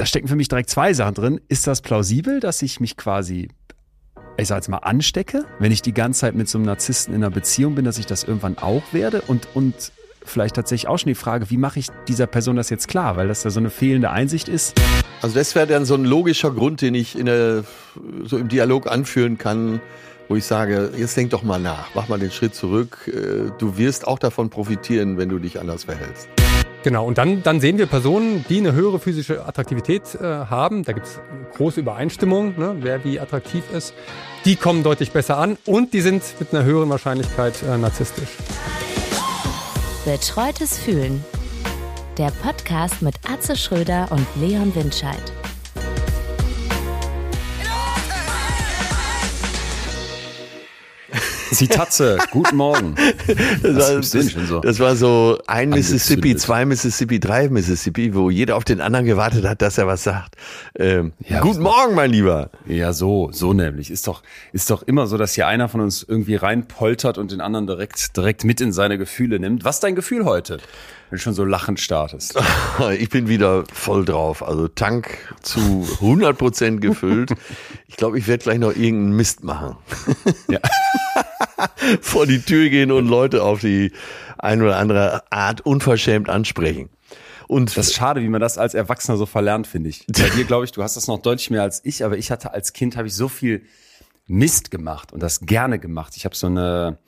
da stecken für mich direkt zwei Sachen drin. Ist das plausibel, dass ich mich quasi, ich sag jetzt mal, anstecke, wenn ich die ganze Zeit mit so einem Narzissten in einer Beziehung bin, dass ich das irgendwann auch werde? Und, und vielleicht tatsächlich auch schon die Frage, wie mache ich dieser Person das jetzt klar? Weil das ja so eine fehlende Einsicht ist. Also das wäre dann so ein logischer Grund, den ich in der, so im Dialog anführen kann, wo ich sage, jetzt denk doch mal nach, mach mal den Schritt zurück. Äh, du wirst auch davon profitieren, wenn du dich anders verhältst. Genau, und dann, dann sehen wir Personen, die eine höhere physische Attraktivität äh, haben. Da gibt es große Übereinstimmung, ne, wer wie attraktiv ist. Die kommen deutlich besser an und die sind mit einer höheren Wahrscheinlichkeit äh, narzisstisch. Betreutes Fühlen. Der Podcast mit Atze Schröder und Leon Windscheid. Zitatze, guten Morgen. Das war, das, so? das war so ein Mississippi, zwei Mississippi, drei Mississippi, wo jeder auf den anderen gewartet hat, dass er was sagt. Ähm, ja, guten Morgen, mein Lieber. Ja, so, so nämlich. Ist doch, ist doch immer so, dass hier einer von uns irgendwie reinpoltert und den anderen direkt, direkt mit in seine Gefühle nimmt. Was ist dein Gefühl heute? wenn du schon so lachend startest. Ich bin wieder voll drauf. Also Tank zu 100 Prozent gefüllt. Ich glaube, ich werde gleich noch irgendeinen Mist machen. Ja. Vor die Tür gehen und Leute auf die eine oder andere Art unverschämt ansprechen. Und das ist schade, wie man das als Erwachsener so verlernt, finde ich. Bei dir, glaube ich, du hast das noch deutlich mehr als ich, aber ich hatte als Kind, habe ich so viel Mist gemacht und das gerne gemacht. Ich habe so eine,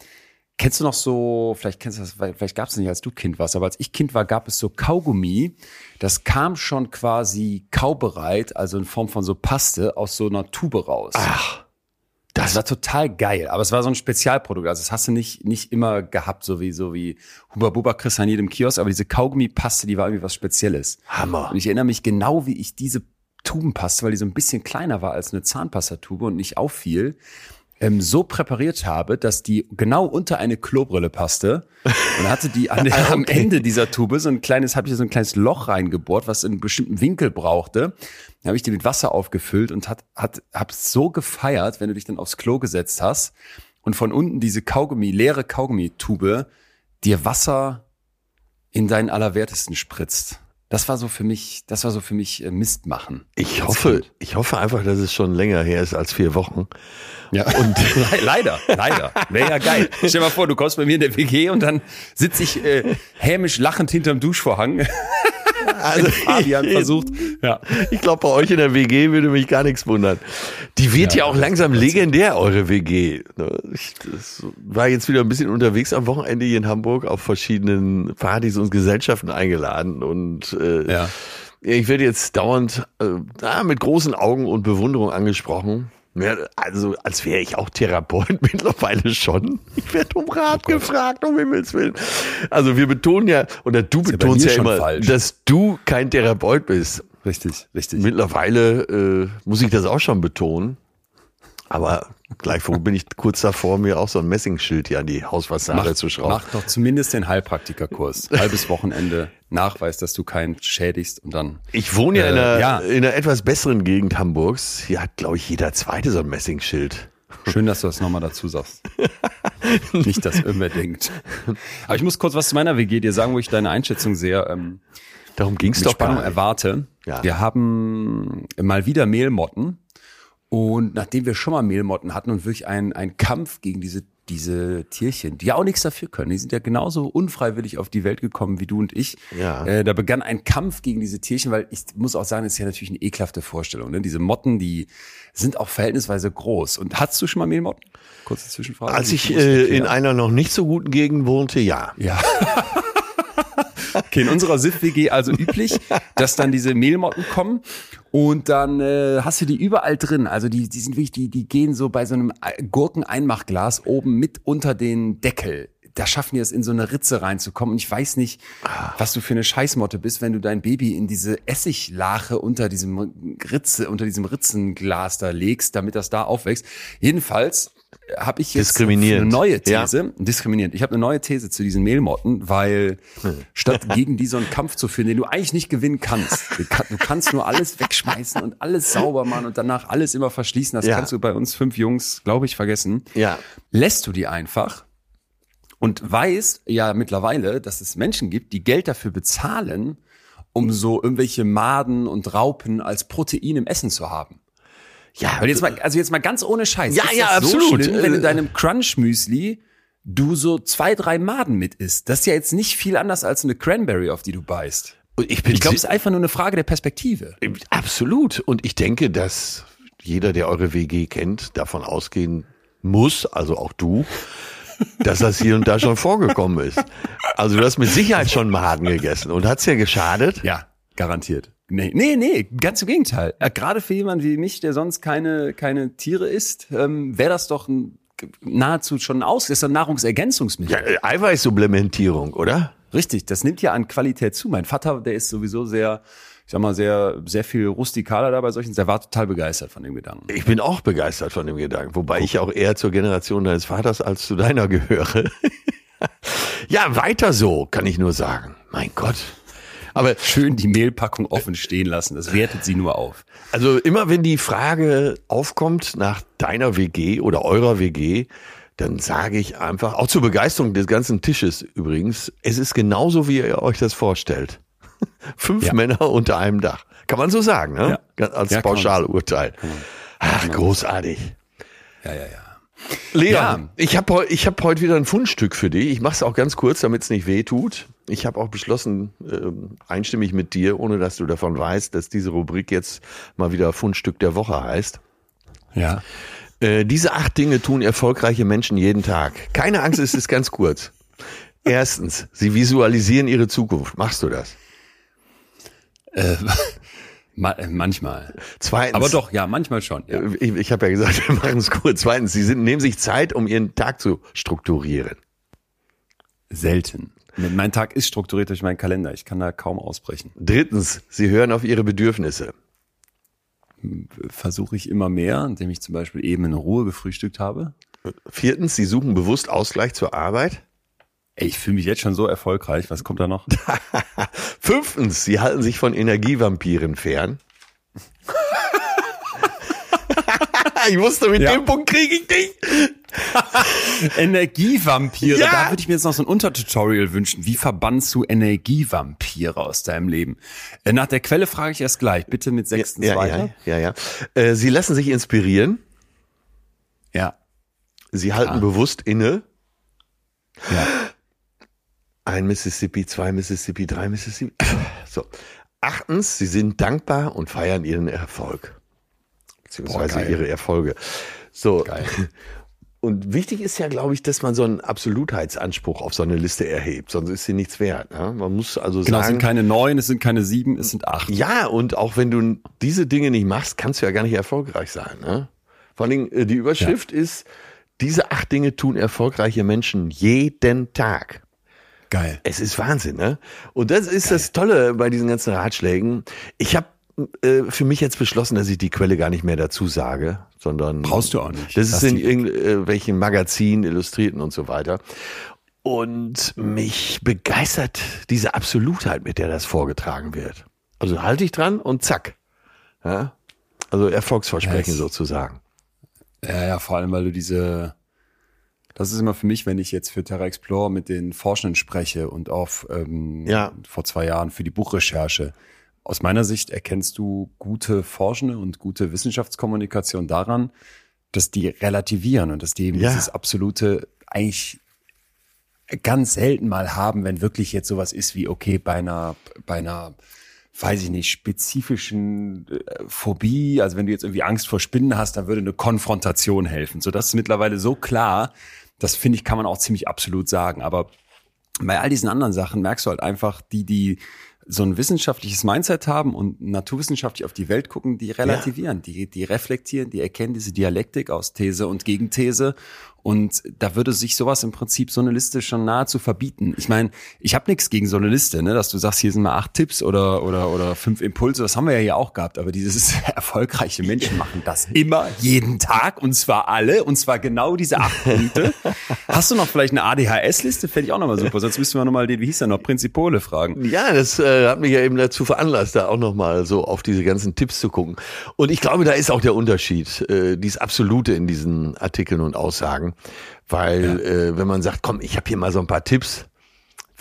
Kennst du noch so, vielleicht kennst du das, vielleicht gab es nicht, als du Kind warst, aber als ich Kind war, gab es so Kaugummi. Das kam schon quasi kaubereit, also in Form von so Paste aus so einer Tube raus. Ach. Das war total geil, aber es war so ein Spezialprodukt. Also das hast du nicht, nicht immer gehabt, so wie, so wie Huba Buba kriegst an jedem Kiosk, aber diese Kaugummi-Paste, die war irgendwie was Spezielles. Hammer. Und ich erinnere mich genau, wie ich diese Tubenpaste, weil die so ein bisschen kleiner war als eine Zahnpastatube und nicht auffiel, ähm, so präpariert habe, dass die genau unter eine Klobrille passte. Und hatte die an der, okay. am Ende dieser Tube so ein kleines, habe ich so ein kleines Loch reingebohrt, was in einem bestimmten Winkel brauchte. Dann habe ich die mit Wasser aufgefüllt und hat, hat, hab so gefeiert, wenn du dich dann aufs Klo gesetzt hast und von unten diese Kaugummi, leere Kaugummitube dir Wasser in deinen Allerwertesten spritzt. Das war so für mich, das war so für mich äh, Mist machen. Ich hoffe, ich hoffe einfach, dass es schon länger her ist als vier Wochen. Ja. Und leider, leider. Wäre ja geil. Stell dir mal vor, du kommst bei mir in der WG und dann sitze ich äh, hämisch lachend hinterm Duschvorhang. Also Fabian versucht. Ja. Ich glaube, bei euch in der WG würde mich gar nichts wundern. Die wird ja, ja auch langsam legendär, eure WG. Ich war jetzt wieder ein bisschen unterwegs am Wochenende hier in Hamburg auf verschiedenen Partys und Gesellschaften eingeladen und äh, ja. ich werde jetzt dauernd äh, mit großen Augen und Bewunderung angesprochen. Ja, also, als wäre ich auch Therapeut mittlerweile schon. Ich werde um Rat oh gefragt, um Himmels Willen. Also, wir betonen ja, oder du betonst ja, ja immer, falsch. dass du kein Therapeut bist. Richtig, richtig. Mittlerweile äh, muss ich das auch schon betonen. Aber gleichwohl bin ich kurz davor, mir auch so ein Messingschild hier an die Hausfassade mach, zu schrauben. Mach doch zumindest den Heilpraktikerkurs. Halbes Wochenende, Nachweis, dass du keinen schädigst und dann. Ich wohne ja, äh, in, einer, ja. in einer etwas besseren Gegend Hamburgs. Hier hat, glaube ich, jeder zweite so ein Messingschild. Schön, dass du das nochmal dazu sagst. Nicht, dass irgendwer denkt. Aber ich muss kurz was zu meiner WG dir sagen, wo ich deine Einschätzung sehr ähm, Darum ging's doch Spannung erwarte. Ja. Wir haben mal wieder Mehlmotten und nachdem wir schon mal Mehlmotten hatten und wirklich einen, einen Kampf gegen diese, diese Tierchen, die ja auch nichts dafür können, die sind ja genauso unfreiwillig auf die Welt gekommen wie du und ich. Ja. Äh, da begann ein Kampf gegen diese Tierchen, weil ich muss auch sagen, das ist ja natürlich eine ekelhafte Vorstellung. Ne? Diese Motten, die sind auch verhältnisweise groß. Und hattest du schon mal Mehlmotten? Kurze Zwischenfrage. Als ich äh, in einer noch nicht so guten Gegend wohnte, ja. Ja. Okay, in unserer SIF-WG also üblich, dass dann diese Mehlmotten kommen und dann äh, hast du die überall drin. Also die, die sind wirklich, die, die gehen so bei so einem Gurkeneinmachglas oben mit unter den Deckel da schaffen die es in so eine Ritze reinzukommen. Und ich weiß nicht, was du für eine Scheißmotte bist, wenn du dein Baby in diese Essiglache unter diesem Ritze, unter diesem Ritzenglas da legst, damit das da aufwächst. Jedenfalls habe ich jetzt eine neue These, ja. diskriminierend. Ich habe eine neue These zu diesen Mehlmotten, weil hm. statt gegen die so einen Kampf zu führen, den du eigentlich nicht gewinnen kannst, du kannst nur alles wegschmeißen und alles sauber machen und danach alles immer verschließen. Das ja. kannst du bei uns fünf Jungs, glaube ich, vergessen. Ja. Lässt du die einfach und weißt ja mittlerweile, dass es Menschen gibt, die Geld dafür bezahlen, um so irgendwelche Maden und Raupen als Protein im Essen zu haben. Ja, Weil jetzt mal, also jetzt mal ganz ohne Scheiß. Ja, ist ja, das so absolut. Schlimm, wenn Äh, in deinem Crunch-Müsli du so zwei, drei Maden mit isst. Das ist ja jetzt nicht viel anders als eine Cranberry, auf die du beißt. Und ich bin Ich glaube, es ist einfach nur eine Frage der Perspektive. absolut. Und ich denke, dass jeder, der eure WG kennt, davon ausgehen muss, also auch du, dass das hier und da schon vorgekommen ist. Also du hast mit Sicherheit schon Maden gegessen und hat's ja geschadet. Ja, garantiert. Nee, nee, nee, ganz im Gegenteil. Ja, gerade für jemanden wie mich, der sonst keine, keine Tiere isst, ähm, wäre das doch ein, nahezu schon ein Aus, das ist ein Nahrungsergänzungsmittel. Ja, äh, Eiweißsupplementierung, oder? Richtig, das nimmt ja an Qualität zu. Mein Vater, der ist sowieso sehr, ich sag mal, sehr, sehr viel rustikaler da bei solchen, der war total begeistert von dem Gedanken. Ich bin auch begeistert von dem Gedanken, wobei ich auch eher zur Generation deines Vaters als zu deiner gehöre. ja, weiter so, kann ich nur sagen. Mein Gott. Aber Schön die Mehlpackung offen stehen lassen, das wertet sie nur auf. Also immer wenn die Frage aufkommt nach deiner WG oder eurer WG, dann sage ich einfach, auch zur Begeisterung des ganzen Tisches übrigens, es ist genauso, wie ihr euch das vorstellt. Fünf Ja. Männer unter einem Dach. Kann man so sagen, ne? Ja. Als Ja, Pauschalurteil. Ach, großartig. Ja, ja, ja. Leon, Ja. ich habe ich hab heute wieder ein Fundstück für dich. Ich mache es auch ganz kurz, damit es nicht weh tut. Ich habe auch beschlossen, ähm, einstimmig mit dir, ohne dass du davon weißt, dass diese Rubrik jetzt mal wieder Fundstück der Woche heißt. Ja. Äh, diese acht Dinge tun erfolgreiche Menschen jeden Tag. Keine Angst, es ist ganz kurz. Erstens, sie visualisieren ihre Zukunft. Machst du das? Äh, ma äh, manchmal. Zweitens, Aber doch, ja, manchmal schon. Ja. äh, ich, ich habe ja gesagt, wir machen es kurz. Zweitens, sie sind, nehmen sich Zeit, um ihren Tag zu strukturieren. Selten. Mein Tag ist strukturiert durch meinen Kalender. Ich kann da kaum ausbrechen. Drittens, sie hören auf ihre Bedürfnisse. Versuche ich immer mehr, indem ich zum Beispiel eben in Ruhe gefrühstückt habe. Viertens, sie suchen bewusst Ausgleich zur Arbeit. Ey, ich fühle mich jetzt schon so erfolgreich. Was kommt da noch? Fünftens, sie halten sich von Energievampiren fern. ich wusste, mit Ja. dem Punkt kriege ich dich. Energievampire. Ja. Da würde ich mir jetzt noch so ein Untertutorial wünschen. Wie verbannst du Energievampire aus deinem Leben? Äh, Nach der Quelle frage ich erst gleich. Bitte mit sechstens ja, weiter. ja, ja, ja. Äh, sie lassen sich inspirieren. Ja. Sie halten bewusst inne. ja. Ein Mississippi, zwei Mississippi, drei Mississippi. So. Achtens, sie sind dankbar und feiern ihren Erfolg. Beziehungsweise Boah, ihre Erfolge. So. Geil. Und wichtig ist ja, glaube ich, dass man so einen Absolutheitsanspruch auf so eine Liste erhebt, sonst ist sie nichts wert. Ne? Man muss also Genau, es sagen, sind keine neun, es sind keine sieben, es sind acht. ja, und auch wenn du diese Dinge nicht machst, kannst du ja gar nicht erfolgreich sein. Ne? Vor allen Dingen, äh, die Überschrift ist, diese acht Dinge tun erfolgreiche Menschen jeden Tag. Geil. Es ist Wahnsinn, ne? Und das ist das Tolle bei diesen ganzen Ratschlägen. Ich habe äh, für mich jetzt beschlossen, dass ich die Quelle gar nicht mehr dazu sage, sondern Brauchst du auch nicht. Das ist in irgendwelchen Magazinen, Illustrierten und so weiter. Und mich begeistert diese Absolutheit, mit der das vorgetragen wird. Also halte ich dran und zack. Ja? Also Erfolgsversprechen Ja, es- sozusagen. Ja, ja, vor allem, weil du diese, das ist immer für mich, wenn ich jetzt für Terra Explorer mit den Forschenden spreche und auf ähm, Ja. vor zwei Jahren für die Buchrecherche. Aus meiner Sicht erkennst du gute Forschende und gute Wissenschaftskommunikation daran, dass die relativieren und dass die eben Ja. dieses absolute eigentlich ganz selten mal haben, wenn wirklich jetzt sowas ist wie, okay, bei einer, bei einer, weiß ich nicht, spezifischen äh, Phobie, also wenn du jetzt irgendwie Angst vor Spinnen hast, dann würde eine Konfrontation helfen. So, das ist mittlerweile so klar, das finde ich, kann man auch ziemlich absolut sagen. Aber bei all diesen anderen Sachen merkst du halt einfach, die, die so ein wissenschaftliches Mindset haben und naturwissenschaftlich auf die Welt gucken, die relativieren, die, die reflektieren, die erkennen diese Dialektik aus These und Gegenthese. Und da würde sich sowas im Prinzip so eine Liste schon nahezu verbieten. Ich meine, ich habe nichts gegen so eine Liste, ne, dass du sagst, hier sind mal acht Tipps oder, oder, oder fünf Impulse, das haben wir ja hier auch gehabt. Aber dieses erfolgreiche Menschen machen das immer, jeden Tag und zwar alle und zwar genau diese acht Punkte. Hast du noch vielleicht eine ADHS-Liste? Fände ich auch nochmal super. Sonst müssen wir nochmal den, wie hieß der noch, Prinzipole fragen. Ja, das äh, hat mich ja eben dazu veranlasst, da auch nochmal so auf diese ganzen Tipps zu gucken. Und ich glaube, da ist auch der Unterschied, äh, dies Absolute in diesen Artikeln und Aussagen. Weil äh, wenn man sagt, komm, ich habe hier mal so ein paar Tipps,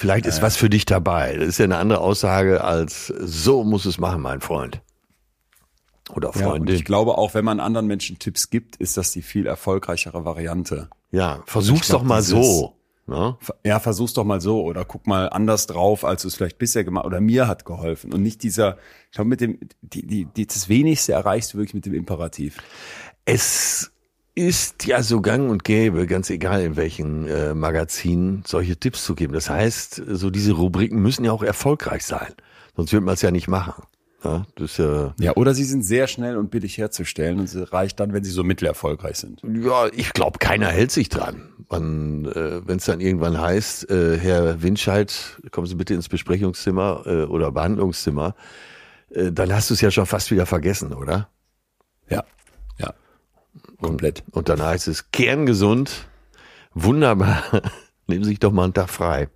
Vielleicht ist was für dich dabei. Das ist ja eine andere Aussage als so muss es machen, mein Freund. Oder Ja, und Freundin. ich glaube auch, wenn man anderen Menschen Tipps gibt, ist das die viel erfolgreichere Variante. Ja, versuch's Ich glaub, doch mal so. Ne? Ja, versuch's doch mal so oder guck mal anders drauf, als du es vielleicht bisher gemacht oder mir hat geholfen und nicht dieser, ich glaube mit dem, die, die, die, das Wenigste erreichst du wirklich mit dem Imperativ. Es ist ja so gang und gäbe, ganz egal in welchen äh, Magazinen, solche Tipps zu geben. Das heißt, so diese Rubriken müssen ja auch erfolgreich sein. Sonst wird man es ja nicht machen. Ja, das ist ja, oder sie sind sehr schnell und billig herzustellen und sie reicht dann, wenn sie so mittelerfolgreich sind. ja ich glaube, keiner hält sich dran. Äh, Wenn es dann irgendwann heißt, äh, Herr Winscheid, kommen Sie bitte ins Besprechungszimmer äh, oder Behandlungszimmer, äh, dann hast du es ja schon fast wieder vergessen, oder? Ja, komplett. Und dann heißt es kerngesund, wunderbar, nehmen Sie sich doch mal einen Tag frei.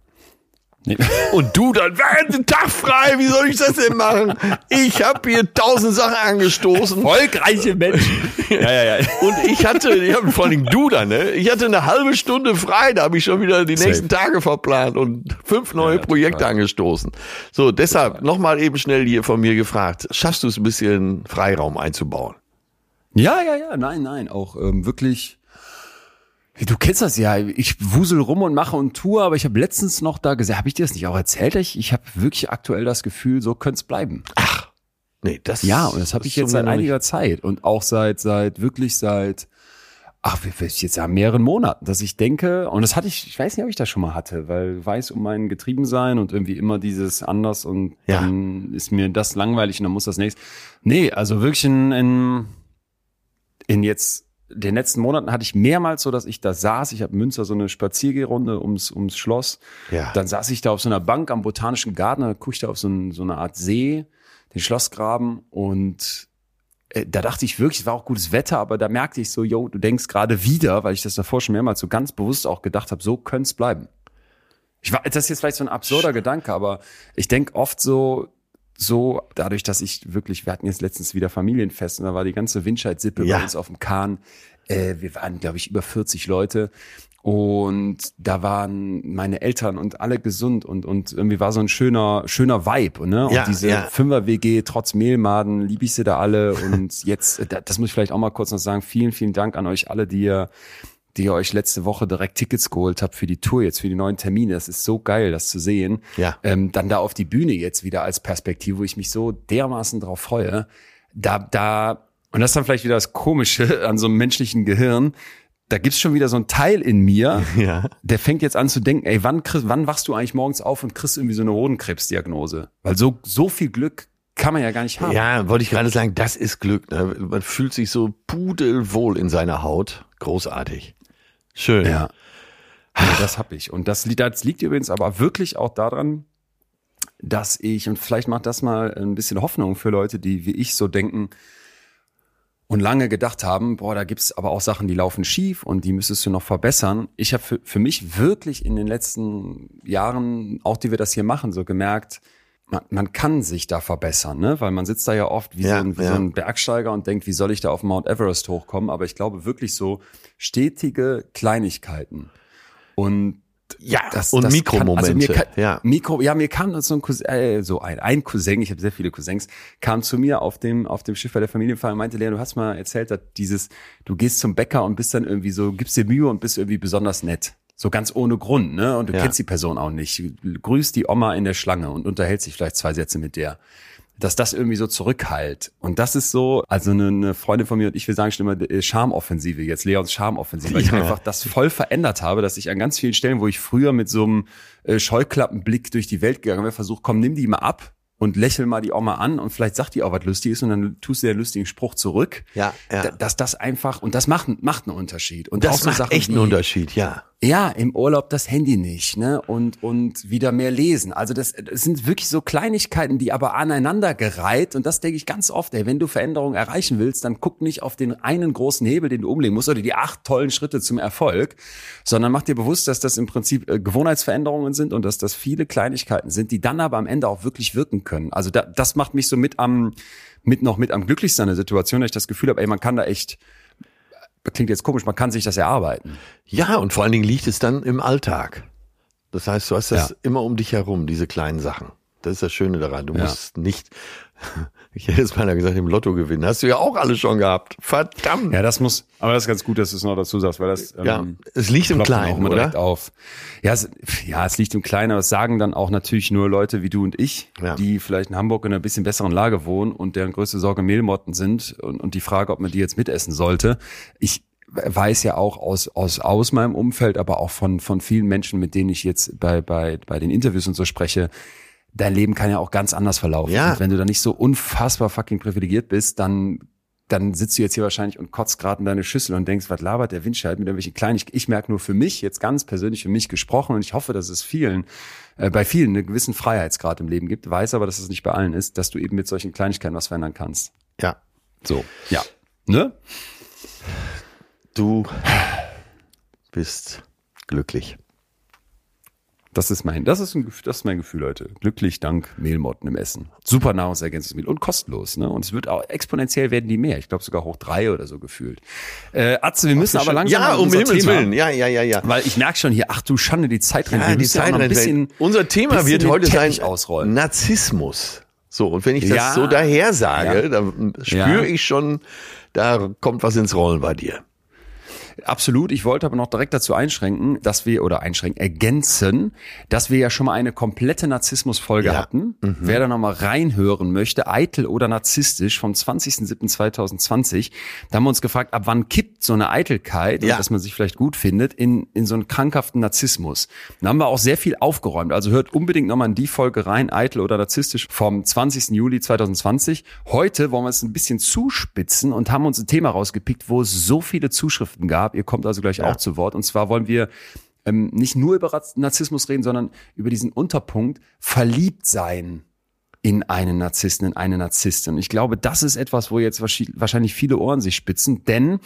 Nee. Und du dann, einen Tag frei, wie soll ich das denn machen? Ich habe hier tausend Sachen angestoßen. Erfolgreiche Menschen. ja, ja, ja. Und ich hatte, ich hab, vor allem du dann, ne? Ich hatte eine halbe Stunde frei, da habe ich schon wieder die Safe. nächsten Tage verplant und fünf neue ja, Projekte total. angestoßen. So, deshalb nochmal eben schnell hier von mir gefragt, schaffst du es ein bisschen Freiraum einzubauen? Ja, ja, ja, nein, nein, auch ähm, wirklich. Du kennst das ja, ich wusel rum und mache und tue, aber ich habe letztens noch da gesagt, habe ich dir das nicht auch erzählt? Ich, ich habe wirklich aktuell das Gefühl, so könnte es bleiben. Nee, das Ja, und das habe ich jetzt seit einiger Zeit und auch seit, seit, wirklich seit, ach, jetzt ja mehreren Monaten, dass ich denke, und das hatte ich, ich weiß nicht, ob ich das schon mal hatte, weil weiß um mein Getriebensein und irgendwie immer dieses anders und Ja. dann ist mir das langweilig und dann muss das nächste. Nee, also wirklich in, in, in jetzt den letzten Monaten hatte ich mehrmals so, dass ich da saß. Ich habe Münster so eine Spaziergehrunde ums, ums Schloss. Ja. Dann saß ich da auf so einer Bank am Botanischen Garten, da guckte ich da auf so, ein, so eine Art See, den Schlossgraben und äh, da dachte ich wirklich, es war auch gutes Wetter, aber da merkte ich so, yo, du denkst gerade wieder, weil ich das davor schon mehrmals so ganz bewusst auch gedacht habe, so könnte es bleiben. Ich war, das ist jetzt vielleicht so ein absurder Gedanke, aber ich denke oft so, so dadurch, dass ich wirklich, wir hatten jetzt letztens wieder Familienfest und da war die ganze Windscheid-Sippe Ja. bei uns auf dem Kahn. Äh, wir waren, glaube ich, über 40 Leute. Und da waren meine Eltern und alle gesund und, und irgendwie war so ein schöner, schöner Vibe, ne? Und Ja, diese ja. Fünfer-WG, trotz Mehlmaden, liebe ich sie da alle. Und jetzt, äh, da- das muss ich vielleicht auch mal kurz noch sagen, vielen, vielen Dank an euch alle, die ihr, die ihr euch letzte Woche direkt Tickets geholt habt für die Tour jetzt, für die neuen Termine. Das ist so geil, das zu sehen. Ja. Ähm, dann da auf die Bühne jetzt wieder als Perspektive, wo ich mich so dermaßen drauf freue. Da, da, und das ist dann vielleicht wieder das Komische an so einem menschlichen Gehirn. Da gibt's schon wieder so ein Teil in mir, Ja. der fängt jetzt an zu denken, ey, wann, kriegst, wann wachst du eigentlich morgens auf und kriegst irgendwie so eine Hodenkrebsdiagnose? Weil so, so viel Glück kann man ja gar nicht haben. Ja, wollte ich gerade sagen, das ist Glück. Ne? Man fühlt sich so pudelwohl in seiner Haut. Großartig. Schön. Ja. ja das hab ich. Und das, liegt- das liegt übrigens aber wirklich auch daran, dass ich, und vielleicht macht das mal ein bisschen Hoffnung für Leute, die wie ich so denken und lange gedacht haben, boah, da gibt's aber auch Sachen, die laufen schief und die müsstest du noch verbessern. Ich habe für, für mich wirklich in den letzten Jahren, auch die wir das hier machen, so gemerkt, man, man kann sich da verbessern, ne? Weil man sitzt da ja oft wie, Ja, so, ein, wie ja. so ein Bergsteiger und denkt, wie soll ich da auf Mount Everest hochkommen? Aber ich glaube wirklich so stetige Kleinigkeiten. Und Ja, das, und das Mikromomente. Kann, also kann, ja. Mikro, ja, mir kam so ein Cousin, äh, so ein, ein Cousin, ich habe sehr viele Cousins, kam zu mir auf dem, auf dem Schiff bei der Familienfeier und meinte, Lea, du hast mal erzählt, dass dieses, du gehst zum Bäcker und bist dann irgendwie so, gibst dir Mühe und bist irgendwie besonders nett. So ganz ohne Grund, ne? Und du Ja. kennst die Person auch nicht. Grüßt die Oma in der Schlange und unterhält sich vielleicht zwei Sätze mit der. Dass das irgendwie so zurückhalt. Und das ist so, also eine, eine Freundin von mir und ich, wir sagen schon immer äh, Charmoffensive jetzt, Leons Charmoffensive, weil ich Ja. einfach das voll verändert habe, dass ich an ganz vielen Stellen, wo ich früher mit so einem äh, Scheuklappenblick durch die Welt gegangen wäre, versucht, komm, nimm die mal ab und lächel mal die Oma an und vielleicht sagt die auch was Lustiges und dann tust du den lustigen Spruch zurück. Ja, ja. Da- Dass das einfach, und das macht, macht einen Unterschied. Und Das auch so macht Sachen echt einen Unterschied, ja. Ja, im Urlaub das Handy nicht, ne? Und, und wieder mehr lesen. Also das, das sind wirklich so Kleinigkeiten, die aber aneinander gereiht. Und das denke ich ganz oft, ey, wenn du Veränderungen erreichen willst, dann guck nicht auf den einen großen Hebel, den du umlegen musst, oder die acht tollen Schritte zum Erfolg, sondern mach dir bewusst, dass das im Prinzip äh, Gewohnheitsveränderungen sind und dass das viele Kleinigkeiten sind, die dann aber am Ende auch wirklich wirken können. Also da, das macht mich so mit am, mit noch mit am glücklichsten an der Situation, dass ich das Gefühl habe, ey, man kann da echt, klingt jetzt komisch, man kann sich das erarbeiten. Ja, und vor allen Dingen liegt es dann im Alltag. Das heißt, du hast das Ja. immer um dich herum, diese kleinen Sachen. Das ist das Schöne daran. Du Ja. musst nicht, ich hätte jetzt mal gesagt, im Lotto gewinnen. Hast du ja auch alle schon gehabt. Verdammt. Ja, das muss, aber das ist ganz gut, dass du es noch dazu sagst, weil das Ja, ähm, es liegt im auch Kleinen, immer oder? auf. Ja, es, ja, es liegt im Kleinen, aber es sagen dann auch natürlich nur Leute wie du und ich, Ja. die vielleicht in Hamburg in einer bisschen besseren Lage wohnen und deren größte Sorge Mehlmotten sind und, und die Frage, ob man die jetzt mitessen sollte. Ich weiß ja auch aus, aus, aus meinem Umfeld, aber auch von, von vielen Menschen, mit denen ich jetzt bei, bei, bei den Interviews und so spreche, dein Leben kann ja auch ganz anders verlaufen. Ja. Und wenn du da nicht so unfassbar fucking privilegiert bist, dann dann sitzt du jetzt hier wahrscheinlich und kotzt gerade in deine Schüssel und denkst, was labert der Windscheid mit irgendwelchen kleinen. Ich, ich merke nur für mich, jetzt ganz persönlich für mich gesprochen und ich hoffe, dass es vielen, äh, bei vielen einen gewissen Freiheitsgrad im Leben gibt, weiß aber, dass es nicht bei allen ist, dass du eben mit solchen Kleinigkeiten was verändern kannst. Ja. So, ja. Ne? Du bist glücklich. Das ist mein, das ist, ein, das ist mein Gefühl, Leute. Glücklich dank Mehlmotten im Essen. Super Nahrungsergänzungsmittel und kostenlos, ne? Und es wird auch exponentiell werden die mehr. Ich glaube sogar hoch drei oder so gefühlt. Äh, Atze, wir müssen aber langsam Ja, um unser Himmels Thema, Willen. Ja, ja, ja, ja. Weil ich merke schon hier, ach du Schande, die Zeit rennt. Ja, Wir die Zeit noch ein rennt bisschen. Unser Thema bisschen wird heute sein ausrollen. Narzissmus. So, und wenn ich das Ja. so daher sage, Ja. dann spüre Ja. ich schon, da kommt was ins Rollen bei dir. Absolut. Ich wollte aber noch direkt dazu einschränken, dass wir, oder einschränken, ergänzen, dass wir ja schon mal eine komplette Narzissmus-Folge Ja. hatten. Wer da nochmal reinhören möchte, eitel oder narzisstisch, vom 20.07.2020, da haben wir uns gefragt, ab wann kippt so eine Eitelkeit, und Ja. dass man sich vielleicht gut findet, in, in so einen krankhaften Narzissmus. Da haben wir auch sehr viel aufgeräumt. Also hört unbedingt nochmal in die Folge rein, eitel oder narzisstisch, vom 20. Juli 2020. Heute wollen wir es ein bisschen zuspitzen und haben uns ein Thema rausgepickt, wo es so viele Zuschriften gab. Ihr kommt also gleich auch zu Wort. Und zwar wollen wir ähm, nicht nur über Narzissmus reden, sondern über diesen Unterpunkt verliebt sein in einen Narzissten, in eine Narzisstin. Ich glaube, das ist etwas, wo jetzt wahrscheinlich- wahrscheinlich viele Ohren sich spitzen, denn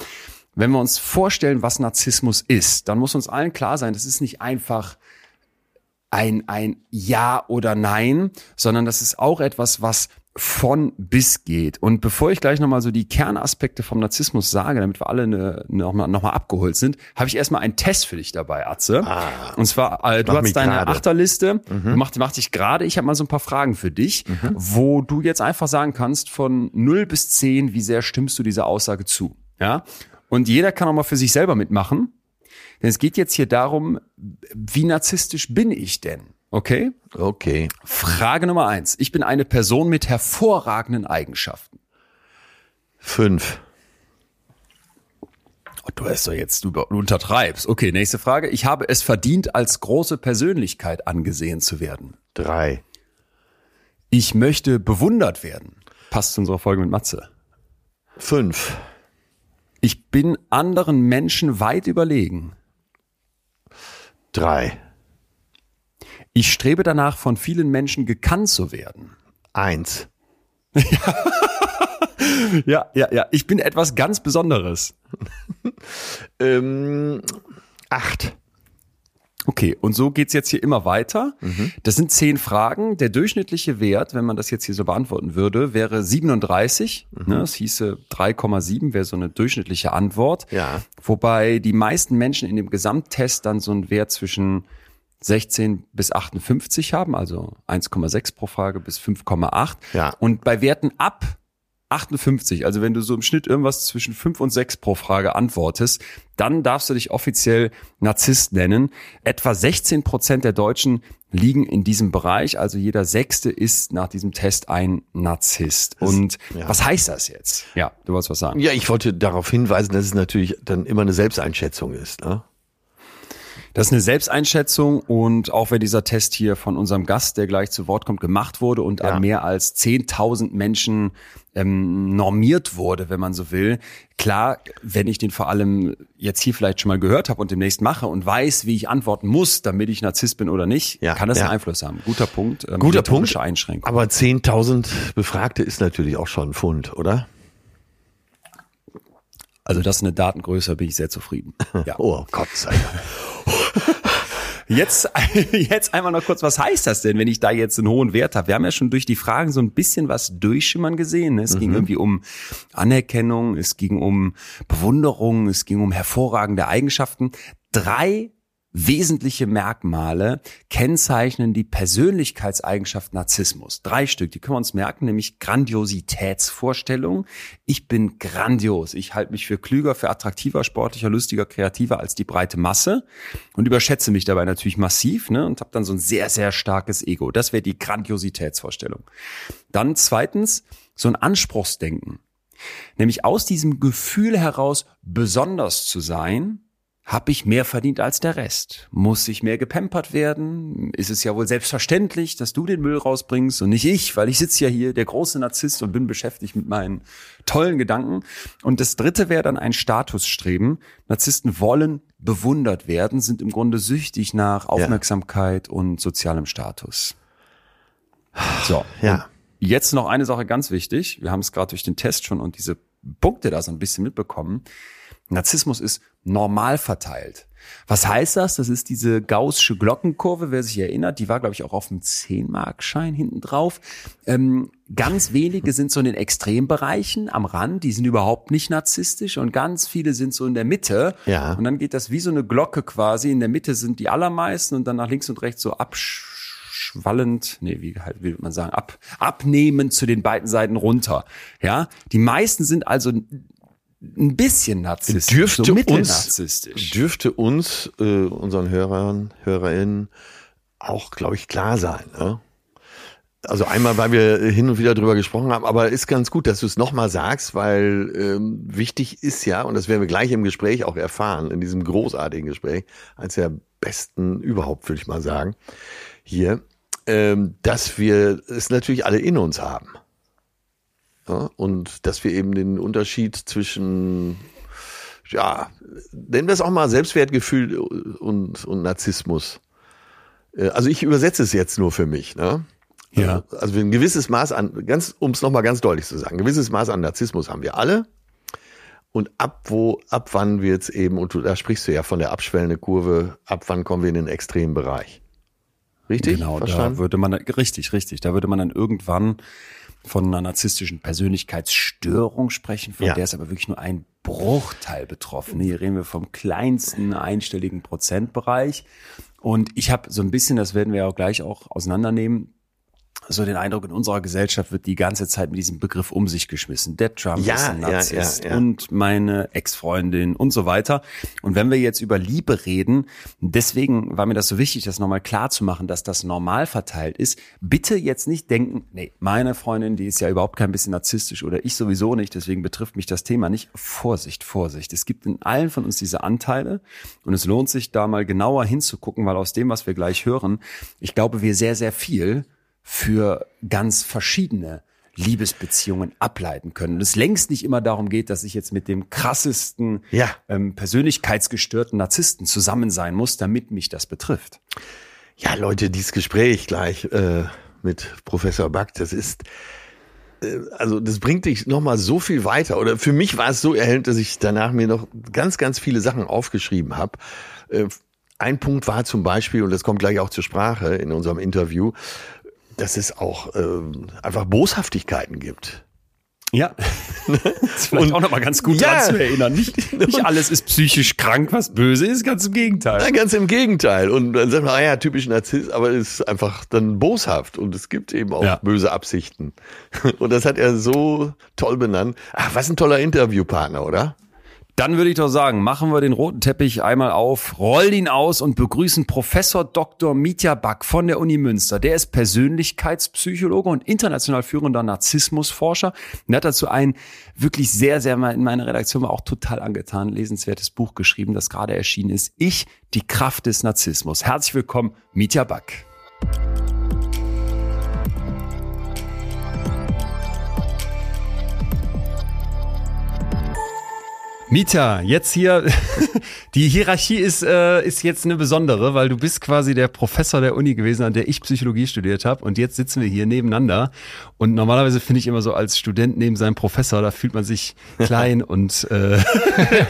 wenn wir uns vorstellen, was Narzissmus ist, dann muss uns allen klar sein, das ist nicht einfach ein, ein Ja oder Nein, sondern das ist auch etwas, was von bis geht. Und bevor ich gleich nochmal so die Kernaspekte vom Narzissmus sage, damit wir alle ne, nochmal noch mal abgeholt sind, habe ich erstmal einen Test für dich dabei, Atze. Und zwar, äh, du hast deine gerade. Achterliste, du mach, mach dich gerade, ich habe mal so ein paar Fragen für dich, wo du jetzt einfach sagen kannst, von 0 bis 10, wie sehr stimmst du dieser Aussage zu? Ja? Und jeder kann auch mal für sich selber mitmachen. Denn es geht jetzt hier darum, wie narzisstisch bin ich denn? Okay? Okay. Frage Nummer eins. Ich bin eine Person mit hervorragenden Eigenschaften. Fünf. Oh, du hast doch jetzt, du, du untertreibst. Okay, nächste Frage. Ich habe es verdient, als große Persönlichkeit angesehen zu werden. Drei. Ich möchte bewundert werden. Passt zu unserer Folge mit Matze. Fünf. Ich bin anderen Menschen weit überlegen. Drei. Ich strebe danach, von vielen Menschen gekannt zu werden. Eins. Ja, ja, ja. Ich bin etwas ganz Besonderes. Ähm, acht. Okay, und so geht's jetzt hier immer weiter. Das sind zehn Fragen. Der durchschnittliche Wert, wenn man das jetzt hier so beantworten würde, wäre 37. Ne, das hieße 3,7 wäre so eine durchschnittliche Antwort. Ja. Wobei die meisten Menschen in dem Gesamttest dann so einen Wert zwischen 16 bis 58 haben, also 1,6 pro Frage bis 5,8. Ja. Und bei Werten ab 58, also wenn du so im Schnitt irgendwas zwischen 5 und 6 pro Frage antwortest, dann darfst du dich offiziell Narzisst nennen. Etwa 16 Prozent der Deutschen liegen in diesem Bereich, also jeder Sechste ist nach diesem Test ein Narzisst. Und ja. was heißt das jetzt? Ja, du wolltest was sagen. Ja, ich wollte darauf hinweisen, dass es natürlich dann immer eine Selbsteinschätzung ist. Ne? Das ist eine Selbsteinschätzung und auch wenn dieser Test hier von unserem Gast, der gleich zu Wort kommt, gemacht wurde und Ja. an mehr als 10.000 Menschen ähm, normiert wurde, wenn man so will. Klar, wenn ich den vor allem jetzt hier vielleicht schon mal gehört habe und demnächst mache und weiß, wie ich antworten muss, damit ich Narzisst bin oder nicht, Ja, kann das ja. einen Einfluss haben. Guter Punkt. Ähm, Guter Punkt. Einschränkung. Aber 10.000 Befragte ist natürlich auch schon ein Fund, oder? Also das ist eine Datengröße, bin ich sehr zufrieden. Ja. Oh Gott sei Dank. Jetzt, jetzt einmal noch kurz, was heißt das denn, wenn ich da jetzt einen hohen Wert habe? Wir haben ja schon durch die Fragen so ein bisschen was durchschimmern gesehen. ne? Es ging irgendwie um Anerkennung, es ging um Bewunderung, es ging um hervorragende Eigenschaften. Drei wesentliche Merkmale kennzeichnen die Persönlichkeitseigenschaft Narzissmus. Drei Stück, die können wir uns merken, nämlich Grandiositätsvorstellung. Ich bin grandios. Ich halte mich für klüger, für attraktiver, sportlicher, lustiger, kreativer als die breite Masse und überschätze mich dabei natürlich massiv ne, und habe dann so ein sehr, sehr starkes Ego. Das wäre die Grandiositätsvorstellung. Dann zweitens so ein Anspruchsdenken. Nämlich aus diesem Gefühl heraus, besonders zu sein, habe ich mehr verdient als der Rest? Muss ich mehr gepempert werden? Ist es ja wohl selbstverständlich, dass du den Müll rausbringst und nicht ich, weil ich sitze ja hier, der große Narzisst und bin beschäftigt mit meinen tollen Gedanken. Und das dritte wäre dann ein Statusstreben. Narzissten wollen bewundert werden, sind im Grunde süchtig nach Aufmerksamkeit ja. und sozialem Status. So. Ja. Jetzt noch eine Sache ganz wichtig. Wir haben es gerade durch den Test schon und diese Punkte da so ein bisschen mitbekommen. Narzissmus ist normal verteilt. Was heißt das? Das ist diese gaußsche Glockenkurve, wer sich erinnert, die war, glaube ich, auch auf dem 10-Mark-Schein hinten drauf. Ähm, ganz wenige sind so in den Extrembereichen am Rand, die sind überhaupt nicht narzisstisch und ganz viele sind so in der Mitte. Ja. Und dann geht das wie so eine Glocke quasi. In der Mitte sind die allermeisten und dann nach links und rechts so abschwallend, nee, wie halt will man sagen, ab, abnehmend zu den beiden Seiten runter. Ja, die meisten sind also ein bisschen narzisstisch, dürfte so uns, dürfte uns, äh, unseren Hörern, Hörerinnen auch, glaube ich, klar sein. Ne? Also einmal, weil wir hin und wieder drüber gesprochen haben, aber ist ganz gut, dass du es nochmal sagst, weil ähm, wichtig ist ja, und das werden wir gleich im Gespräch auch erfahren, in diesem großartigen Gespräch, als der besten überhaupt, würde ich mal sagen, hier, ähm, dass wir es natürlich alle in uns haben. Ja, und dass wir eben den Unterschied zwischen, ja, nennen wir es auch mal Selbstwertgefühl und, und Narzissmus. Äh, also ich übersetze es jetzt nur für mich. Ne? Ja. Also ein gewisses Maß an, ganz, um es nochmal ganz deutlich zu sagen, ein gewisses Maß an Narzissmus haben wir alle. Und ab wo, ab wann wir jetzt eben, und du, da sprichst du ja von der abschwellenden Kurve, ab wann kommen wir in den extremen Bereich? Richtig? Genau, Verstanden? da würde man, richtig, richtig, da würde man dann irgendwann von einer narzisstischen Persönlichkeitsstörung sprechen, von ja. der ist aber wirklich nur ein Bruchteil betroffen. Hier reden wir vom kleinsten einstelligen Prozentbereich. Und ich habe so ein bisschen, das werden wir auch gleich auch auseinandernehmen, so den Eindruck, in unserer Gesellschaft wird die ganze Zeit mit diesem Begriff um sich geschmissen. Der Trump ja, ist ein Narzisst ja, ja, und meine Ex-Freundin und so weiter. Und wenn wir jetzt über Liebe reden, deswegen war mir das so wichtig, das nochmal klar zu machen, dass das normal verteilt ist. Bitte jetzt nicht denken, nee, meine Freundin, die ist ja überhaupt kein bisschen narzisstisch oder ich sowieso nicht, deswegen betrifft mich das Thema nicht. Vorsicht, Vorsicht. Es gibt in allen von uns diese Anteile und es lohnt sich da mal genauer hinzugucken, weil aus dem, was wir gleich hören, ich glaube, wir sehr, sehr viel für ganz verschiedene Liebesbeziehungen ableiten können. Und es längst nicht immer darum geht, dass ich jetzt mit dem krassesten, ja. ähm, persönlichkeitsgestörten Narzissten zusammen sein muss, damit mich das betrifft. Ja, Leute, dieses Gespräch gleich äh, mit Professor Back, das ist äh, also das bringt dich nochmal so viel weiter. Oder für mich war es so erhellend, dass ich danach mir noch ganz, ganz viele Sachen aufgeschrieben habe. Äh, ein Punkt war zum Beispiel, und das kommt gleich auch zur Sprache in unserem Interview, dass es auch ähm, einfach Boshaftigkeiten gibt. Ja, das ist vielleicht und, auch nochmal ganz gut ja. zu erinnern. Nicht, nicht alles ist psychisch krank, was böse ist, ganz im Gegenteil. Ja, ganz im Gegenteil. Und dann sagt man, ah ja, typisch Narzisst, aber es ist einfach dann boshaft und es gibt eben auch ja. böse Absichten. Und das hat er so toll benannt. Ach, was ein toller Interviewpartner, oder? Dann würde ich doch sagen, machen wir den roten Teppich einmal auf, rollen ihn aus und begrüßen Professor Dr. Mitya Back von der Uni Münster. Der ist Persönlichkeitspsychologe und international führender Narzissmusforscher. Und hat dazu ein wirklich sehr, sehr, in meiner Redaktion war auch total angetan, lesenswertes Buch geschrieben, das gerade erschienen ist. Ich, die Kraft des Narzissmus. Herzlich willkommen, Mitya Back. Mieter, jetzt hier, die Hierarchie ist, äh, ist jetzt eine besondere, weil du bist quasi der Professor der Uni gewesen, an der ich Psychologie studiert habe und jetzt sitzen wir hier nebeneinander. Und normalerweise finde ich immer so als Student neben seinem Professor, da fühlt man sich klein und äh,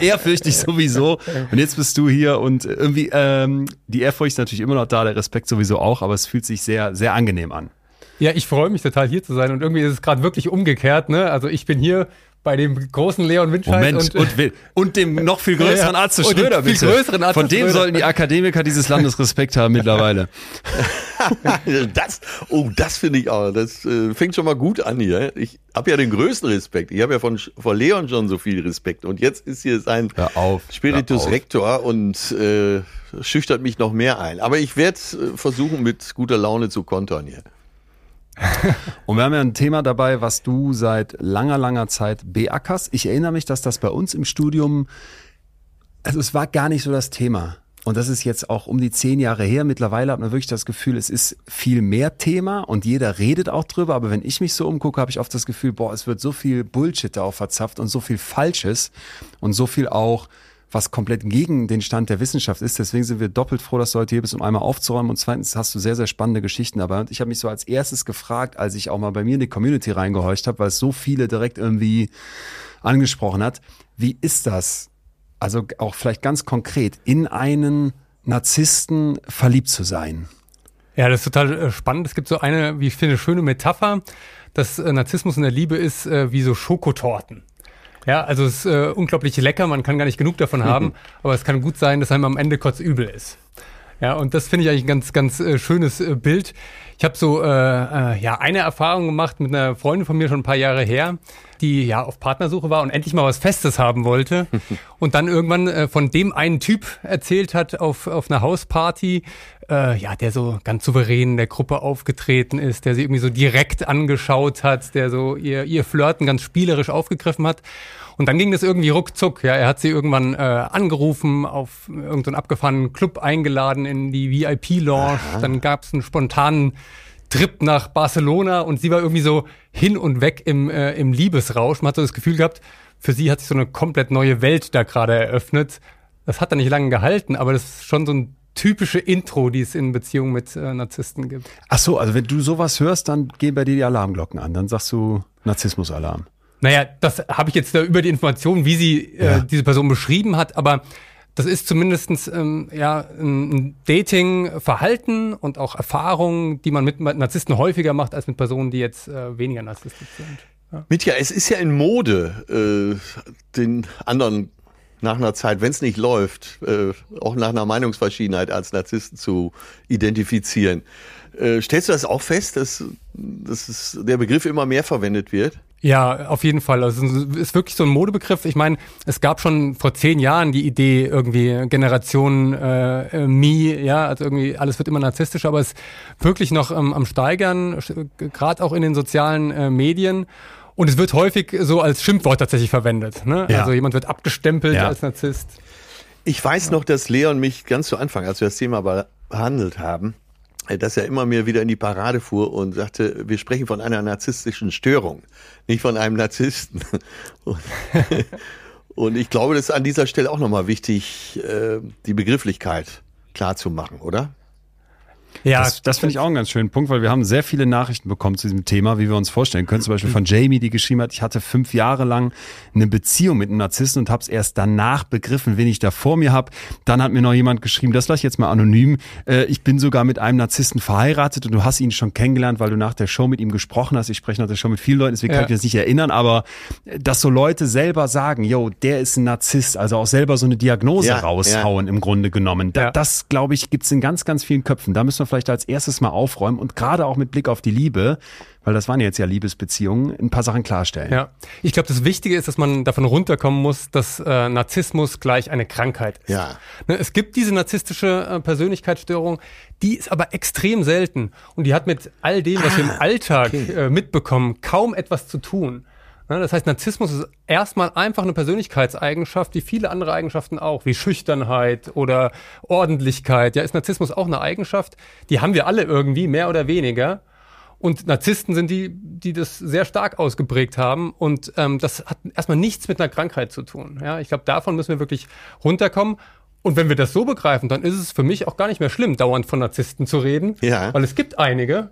ehrfürchtig sowieso. Und jetzt bist du hier und irgendwie ähm, die Ehrfurcht ist natürlich immer noch da, der Respekt sowieso auch, aber es fühlt sich sehr, sehr angenehm an. Ja, ich freue mich total hier zu sein und irgendwie ist es gerade wirklich umgekehrt. Ne? Also ich bin hier bei dem großen Leon Winscheid Moment, und, und, und, dem noch viel größeren Ja, dem Schröder, viel bitte. größeren Atze Von dem Schröder. sollten die Akademiker dieses Landes Respekt haben mittlerweile. Das, oh, das finde ich auch. Das äh, fängt schon mal gut an hier. Ich habe ja den größten Respekt. Ich habe ja von, von Leon schon so viel Respekt. Und jetzt ist hier sein auf, Spiritus auf. Rector und äh, schüchtert mich noch mehr ein. Aber ich werde äh, versuchen, mit guter Laune zu kontern hier. Und wir haben ja ein Thema dabei, was du seit langer, langer Zeit beackerst. Ich erinnere mich, dass das bei uns im Studium, also es war gar nicht so das Thema. Und das ist jetzt auch um die zehn Jahre her. Mittlerweile hat man wirklich das Gefühl, es ist viel mehr Thema und jeder redet auch drüber. Aber wenn ich mich so umgucke, habe ich oft das Gefühl, boah, es wird so viel Bullshit da auch verzapft und so viel Falsches und so viel auch, was komplett gegen den Stand der Wissenschaft ist. Deswegen sind wir doppelt froh, dass du heute hier bist, um einmal aufzuräumen. Und zweitens hast du sehr, sehr spannende Geschichten dabei. Und ich habe mich so als erstes gefragt, als ich auch mal bei mir in die Community reingehorcht habe, weil es so viele direkt irgendwie angesprochen hat. Wie ist das? Also auch vielleicht ganz konkret, in einen Narzissten verliebt zu sein. Ja, das ist total äh, spannend. Es gibt so eine, wie ich finde, schöne Metapher, dass äh, Narzissmus in der Liebe ist äh, wie so Schokotorten. Ja, also es ist äh, unglaublich lecker, man kann gar nicht genug davon haben, aber es kann gut sein, dass einem am Ende kurz übel ist. Ja, und das finde ich eigentlich ein ganz, ganz äh, schönes äh, Bild. Ich habe so äh, äh, ja eine Erfahrung gemacht mit einer Freundin von mir schon ein paar Jahre her, die ja auf Partnersuche war und endlich mal was Festes haben wollte und dann irgendwann äh, von dem einen Typ erzählt hat auf auf einer Hausparty, äh, ja, der so ganz souverän in der Gruppe aufgetreten ist, der sie irgendwie so direkt angeschaut hat, der so ihr ihr Flirten ganz spielerisch aufgegriffen hat. Und dann ging das irgendwie ruckzuck. Ja, er hat sie irgendwann äh, angerufen, auf irgendeinen abgefahrenen Club eingeladen in die VIP-Lounge. Dann gab es einen spontanen Trip nach Barcelona und sie war irgendwie so hin und weg im, äh, im Liebesrausch. Man hat so das Gefühl gehabt, für sie hat sich so eine komplett neue Welt da gerade eröffnet. Das hat dann nicht lange gehalten, aber das ist schon so ein typische Intro, die es in Beziehungen mit äh, Narzissten gibt. Ach so, also wenn du sowas hörst, dann gehen bei dir die Alarmglocken an. Dann sagst du Narzissmusalarm. Naja, das habe ich jetzt da über die Information, wie sie äh, Ja. diese Person beschrieben hat, aber das ist zumindestens ähm, ja, ein Dating-Verhalten und auch Erfahrungen, die man mit Narzissten häufiger macht als mit Personen, die jetzt äh, weniger narzisstisch sind. Mitja, es ist ja in Mode, äh, den anderen nach einer Zeit, wenn es nicht läuft, äh, auch nach einer Meinungsverschiedenheit als Narzissten zu identifizieren. Äh, stellst du das auch fest, dass, dass es, der Begriff immer mehr verwendet wird? Ja, auf jeden Fall. Also es ist wirklich so ein Modebegriff. Ich meine, es gab schon vor zehn Jahren die Idee, irgendwie Generation äh, äh, Me, ja, also irgendwie alles wird immer narzisstischer, aber es ist wirklich noch ähm, am Steigern, gerade auch in den sozialen äh, Medien. Und es wird häufig so als Schimpfwort tatsächlich verwendet. Ne? Ja. Also jemand wird abgestempelt Ja. als Narzisst. Ich weiß noch, dass Leon mich ganz zu Anfang, als wir das Thema be- behandelt haben, dass er immer mir wieder in die Parade fuhr und sagte, wir sprechen von einer narzisstischen Störung, nicht von einem Narzissten. Und, und ich glaube, das ist an dieser Stelle auch nochmal wichtig, äh, die Begrifflichkeit klar zu machen, oder? Ja, Das, das finde ich auch einen ganz schönen Punkt, weil wir haben sehr viele Nachrichten bekommen zu diesem Thema, wie wir uns vorstellen können. Zum Beispiel von Jamie, die geschrieben hat, ich hatte fünf Jahre lang eine Beziehung mit einem Narzissten und habe es erst danach begriffen, wen ich da vor mir habe. Dann hat mir noch jemand geschrieben, das lasse ich jetzt mal anonym, äh, ich bin sogar mit einem Narzissten verheiratet und du hast ihn schon kennengelernt, weil du nach der Show mit ihm gesprochen hast. Ich spreche nach der Show mit vielen Leuten, deswegen Ja. kann ich mich das nicht erinnern, aber äh, dass so Leute selber sagen, yo, der ist ein Narzisst, also auch selber so eine Diagnose Ja, raushauen im Grunde genommen. Da, Ja. Das, glaube ich, gibt's in ganz, ganz vielen Köpfen. Da müssen wir vielleicht als erstes mal aufräumen und gerade auch mit Blick auf die Liebe, weil das waren jetzt ja Liebesbeziehungen, ein paar Sachen klarstellen. Ja, ich glaube, das Wichtige ist, dass man davon runterkommen muss, dass äh, Narzissmus gleich eine Krankheit ist. Ja. Ne, es gibt diese narzisstische äh, Persönlichkeitsstörung, die ist aber extrem selten und die hat mit all dem, was wir im Alltag äh, mitbekommen, kaum etwas zu tun. Ne, das heißt, Narzissmus ist erstmal einfach eine Persönlichkeitseigenschaft, wie viele andere Eigenschaften auch, wie Schüchternheit oder Ordentlichkeit. Ja, ist Narzissmus auch eine Eigenschaft, die haben wir alle irgendwie, mehr oder weniger. Und Narzissten sind die, die das sehr stark ausgeprägt haben. Und ähm, das hat erstmal nichts mit einer Krankheit zu tun. Ja, ich glaube, davon müssen wir wirklich runterkommen. Und wenn wir das so begreifen, dann ist es für mich auch gar nicht mehr schlimm, dauernd von Narzissten zu reden. Ja. Weil es gibt einige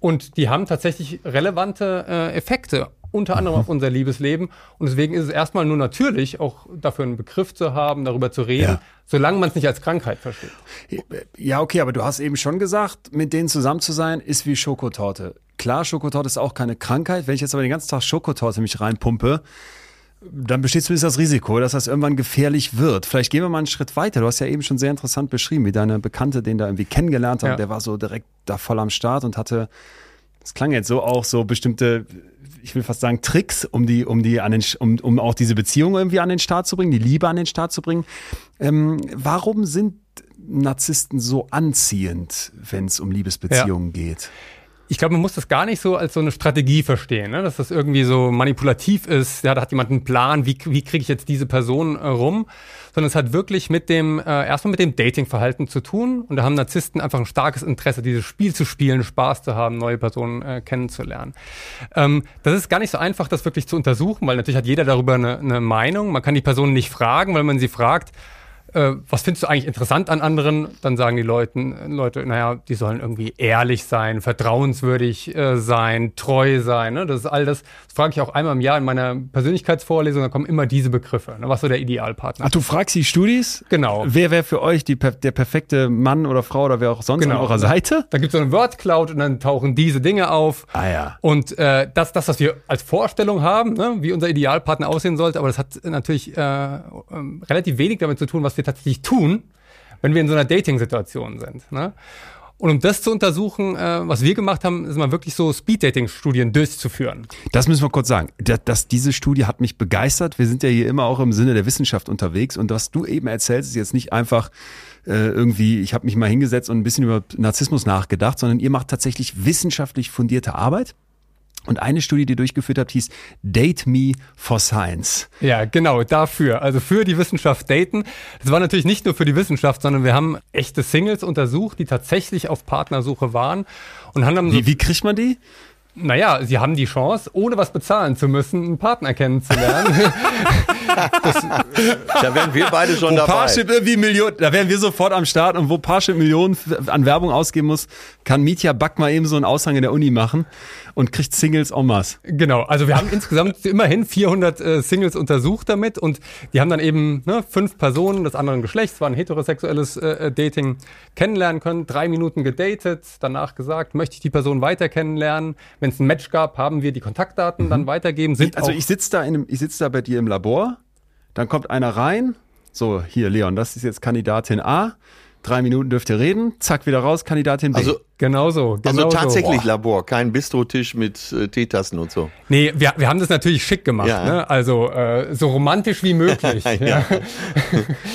und die haben tatsächlich relevante äh, Effekte, unter anderem auf unser Liebesleben. Und deswegen ist es erstmal nur natürlich, auch dafür einen Begriff zu haben, darüber zu reden, Ja. solange man es nicht als Krankheit versteht. Ja, okay, aber du hast eben schon gesagt, mit denen zusammen zu sein, ist wie Schokotorte. klar, Schokotorte ist auch keine Krankheit. Wenn ich jetzt aber den ganzen Tag Schokotorte mich reinpumpe, dann besteht zumindest das Risiko, dass das irgendwann gefährlich wird. Vielleicht gehen wir mal einen Schritt weiter. Du hast ja eben schon sehr interessant beschrieben, wie deine Bekannte den da irgendwie kennengelernt hat. Ja. Der war so direkt da voll am Start und hatte, das klang jetzt so auch so bestimmte, ich will fast sagen Tricks, um die, um die an den, um, um auch diese Beziehung irgendwie an den Start zu bringen, die Liebe an den Start zu bringen. Ähm, warum sind Narzissten so anziehend, wenn es um Liebesbeziehungen geht? Ich glaube, man muss das gar nicht so als so eine Strategie verstehen, ne? dass das irgendwie so manipulativ ist. Ja, da hat jemand einen Plan, wie, wie kriege ich jetzt diese Person äh, rum, sondern es hat wirklich mit dem äh, erstmal mit dem Datingverhalten zu tun. Und da haben Narzissten einfach ein starkes Interesse, dieses Spiel zu spielen, Spaß zu haben, neue Personen äh, kennenzulernen. Ähm, das ist gar nicht so einfach, das wirklich zu untersuchen, weil natürlich hat jeder darüber eine, eine Meinung. Man kann die Person nicht fragen, weil man sie fragt, äh, was findest du eigentlich interessant an anderen? Dann sagen die Leuten, Leute, naja, die sollen irgendwie ehrlich sein, vertrauenswürdig äh, sein, treu sein. Ne? Das ist all das. Das frage ich auch einmal im Jahr in meiner Persönlichkeitsvorlesung, da kommen immer diese Begriffe. Ne? Was so der Idealpartner? Ach, du fragst die Studis? Genau. Wer wäre für euch die, der perfekte Mann oder Frau oder wer auch sonst Genau. an eurer Seite? Da gibt es so eine Wordcloud und dann tauchen diese Dinge auf. Ah ja. Und äh, das, das, was wir als Vorstellung haben, ne, wie unser Idealpartner aussehen sollte, aber das hat natürlich äh, ähm, relativ wenig damit zu tun, was wir tatsächlich tun, wenn wir in so einer Dating-Situation sind. Ne? Und um das zu untersuchen, äh, was wir gemacht haben, ist mal wirklich so Speed-Dating-Studien durchzuführen. Das müssen wir kurz sagen. Das, das, diese Studie hat mich begeistert. Wir sind ja hier immer auch im Sinne der Wissenschaft unterwegs. Und was du eben erzählst, ist jetzt nicht einfach äh, irgendwie, ich habe mich mal hingesetzt und ein bisschen über Narzissmus nachgedacht, sondern ihr macht tatsächlich wissenschaftlich fundierte Arbeit. Und eine Studie, die ihr durchgeführt habt, hieß Date Me for Science. Ja, genau, dafür. Also für die Wissenschaft daten. Das war natürlich nicht nur für die Wissenschaft, sondern wir haben echte Singles untersucht, die tatsächlich auf Partnersuche waren und haben dann so Wie, wie kriegt man die? Naja, sie haben die Chance, ohne was bezahlen zu müssen, einen Partner kennenzulernen. Da wären wir beide schon Wo dabei. Parship irgendwie Millionen, da wären wir sofort am Start und wo Parship Millionen an Werbung ausgeben muss, kann Mietja Back mal eben so einen Aushang in der Uni machen und kriegt Singles en masse. genau, also wir haben insgesamt immerhin 400 äh, Singles untersucht damit und die haben dann eben ne, fünf Personen des anderen Geschlechts, war ein heterosexuelles äh, Dating, kennenlernen können, drei Minuten gedatet, danach gesagt, möchte ich die Person weiter kennenlernen. Wenn es ein Match gab, haben wir die Kontaktdaten dann weitergeben. Sind Also ich sitze da in einem, ich sitz da bei dir im Labor, dann kommt einer rein, so hier Leon, das ist jetzt Kandidatin A, drei Minuten dürft ihr reden, zack wieder raus, Kandidatin B. Also, genau so. Genau also tatsächlich So. Labor, kein Bistrotisch mit äh, Teetassen und so. Nee, wir, wir haben das natürlich schick gemacht, Ja. ne? also äh, so romantisch wie möglich. ja.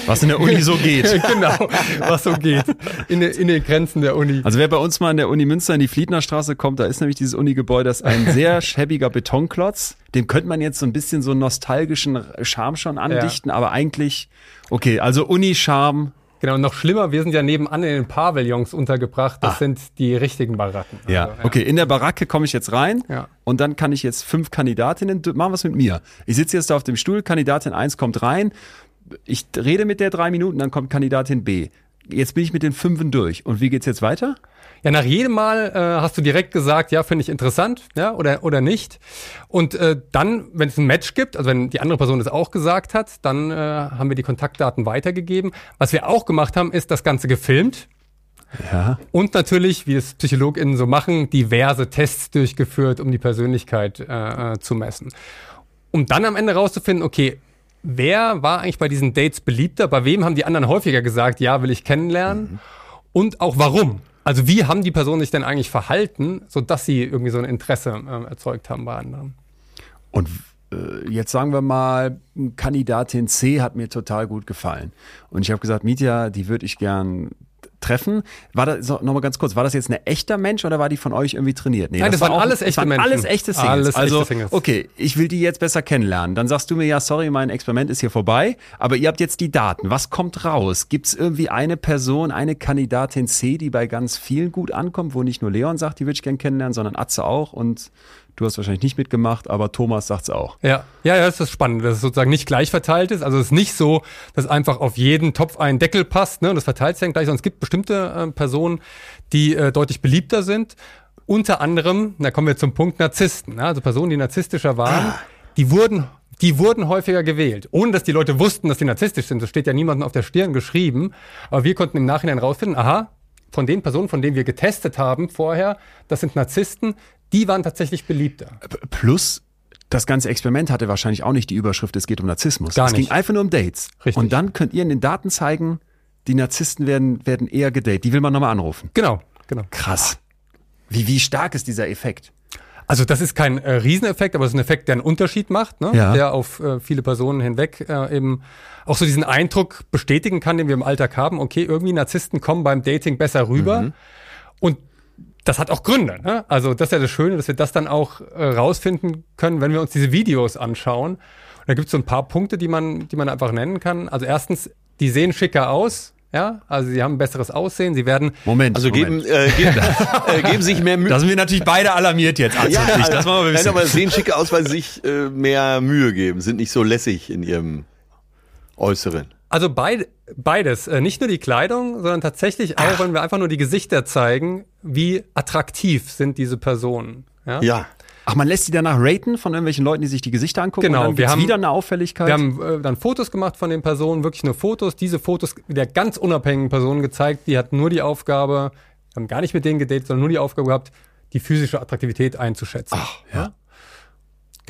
was in der Uni so geht. genau, was so geht. In, den- in den Grenzen der Uni. Also wer bei uns mal in der Uni Münster in die Fliednerstraße kommt, da ist nämlich dieses Unigebäude, das ist ein sehr schäbiger Betonklotz. Dem könnte man jetzt so ein bisschen so einen nostalgischen Charme schon andichten, aber eigentlich, okay, also Uni-Charme, Genau, noch schlimmer, wir sind ja nebenan in den Pavillons untergebracht. Das sind die richtigen Baracken. Ja, Also, okay. In der Baracke komme ich jetzt rein Ja. und dann kann ich jetzt fünf Kandidatinnen, machen was mit mir. Ich sitze jetzt da auf dem Stuhl, Kandidatin 1 kommt rein, ich rede mit der drei Minuten, dann kommt Kandidatin B. Jetzt bin ich mit den Fünfen durch. Und wie geht's jetzt weiter? Ja, nach jedem Mal äh, hast du direkt gesagt, ja, finde ich interessant, ja, oder, oder nicht. Und äh, dann, wenn es ein Match gibt, also wenn die andere Person es auch gesagt hat, dann äh, haben wir die Kontaktdaten weitergegeben. Was wir auch gemacht haben, ist das Ganze gefilmt. Ja. Und natürlich, wie es PsychologInnen so machen, diverse Tests durchgeführt, um die Persönlichkeit äh, äh, zu messen. Um dann am Ende rauszufinden, okay, wer war eigentlich bei diesen Dates beliebter? Bei wem haben die anderen häufiger gesagt, ja, will ich kennenlernen? Und auch warum? Also wie haben die Personen sich denn eigentlich verhalten, sodass sie irgendwie so ein Interesse äh, erzeugt haben bei anderen? Und äh, jetzt sagen wir mal, Kandidatin C hat mir total gut gefallen. Und ich habe gesagt, Mitya, die würde ich gern treffen. War das, so, nochmal ganz kurz, war das jetzt ein echter Mensch oder war die von euch irgendwie trainiert? Nee, Nein, das waren auch- alles das echte waren Menschen. Alles echte Singles. Alles echte also, Singles. okay, ich will die jetzt besser kennenlernen. Dann sagst du mir, ja, sorry, mein Experiment ist hier vorbei, aber ihr habt jetzt die Daten. Was kommt raus? Gibt es irgendwie eine Person, eine Kandidatin C, die bei ganz vielen gut ankommt, wo nicht nur Leon sagt, die würde ich gern kennenlernen, sondern Atze auch und du hast wahrscheinlich nicht mitgemacht, aber Thomas sagt's auch. Ja, ja, ja, das ist das Spannende, dass es sozusagen nicht gleich verteilt ist. Also es ist nicht so, dass einfach auf jeden Topf ein Deckel passt, ne? Und das verteilt sich dann gleich, sondern es gibt bestimmte äh, Personen, die äh, deutlich beliebter sind. Unter anderem, da kommen wir zum Punkt Narzissten, ne? also Personen, die narzisstischer waren, die wurden die wurden häufiger gewählt, ohne dass die Leute wussten, dass die narzisstisch sind. Das steht ja niemandem auf der Stirn geschrieben. Aber wir konnten im Nachhinein rausfinden, aha, von den Personen, von denen wir getestet haben vorher, das sind Narzissten, die waren tatsächlich beliebter. Plus, das ganze Experiment hatte wahrscheinlich auch nicht die Überschrift, es geht um Narzissmus. Gar es nicht. ging einfach nur um Dates. Richtig. Und dann könnt ihr in den Daten zeigen, die Narzissten werden, werden eher gedatet. Die will man nochmal anrufen. Genau, genau. Krass. Wie, wie stark ist dieser Effekt? Also das ist kein äh, Rieseneffekt, aber es ist ein Effekt, der einen Unterschied macht, ne? Ja. der auf äh, viele Personen hinweg äh, eben auch so diesen Eindruck bestätigen kann, den wir im Alltag haben. Okay, irgendwie Narzissten kommen beim Dating besser rüber. Und das hat auch Gründe. Ne? Also das ist ja das Schöne, dass wir das dann auch äh, rausfinden können, wenn wir uns diese Videos anschauen. Und da gibt es so ein paar Punkte, die man, die man einfach nennen kann. Also erstens, die sehen schicker aus. Ja, also sie haben ein besseres Aussehen. Sie werden Moment. Also geben, Moment. äh, geben, äh, geben sich mehr Mühe. Da sind wir natürlich beide alarmiert jetzt. Arzt Ja, also, das wollen wir nein, wissen. aber sehen schicker aus, weil sie sich äh, mehr Mühe geben, sind nicht so lässig in ihrem Äußeren. Also beid, beides, äh, nicht nur die Kleidung, sondern tatsächlich auch, wenn wir einfach nur die Gesichter zeigen, wie attraktiv sind diese Personen. Ja? Ja. Ach, man lässt die danach raten von irgendwelchen Leuten, die sich die Gesichter angucken. Genau, und dann wir haben- wieder eine Auffälligkeit. Wir haben äh, dann Fotos gemacht von den Personen, wirklich nur Fotos. Diese Fotos der ganz unabhängigen Personen gezeigt, die hat nur die Aufgabe, haben gar nicht mit denen gedatet, sondern nur die Aufgabe gehabt, die physische Attraktivität einzuschätzen. Ach, ja.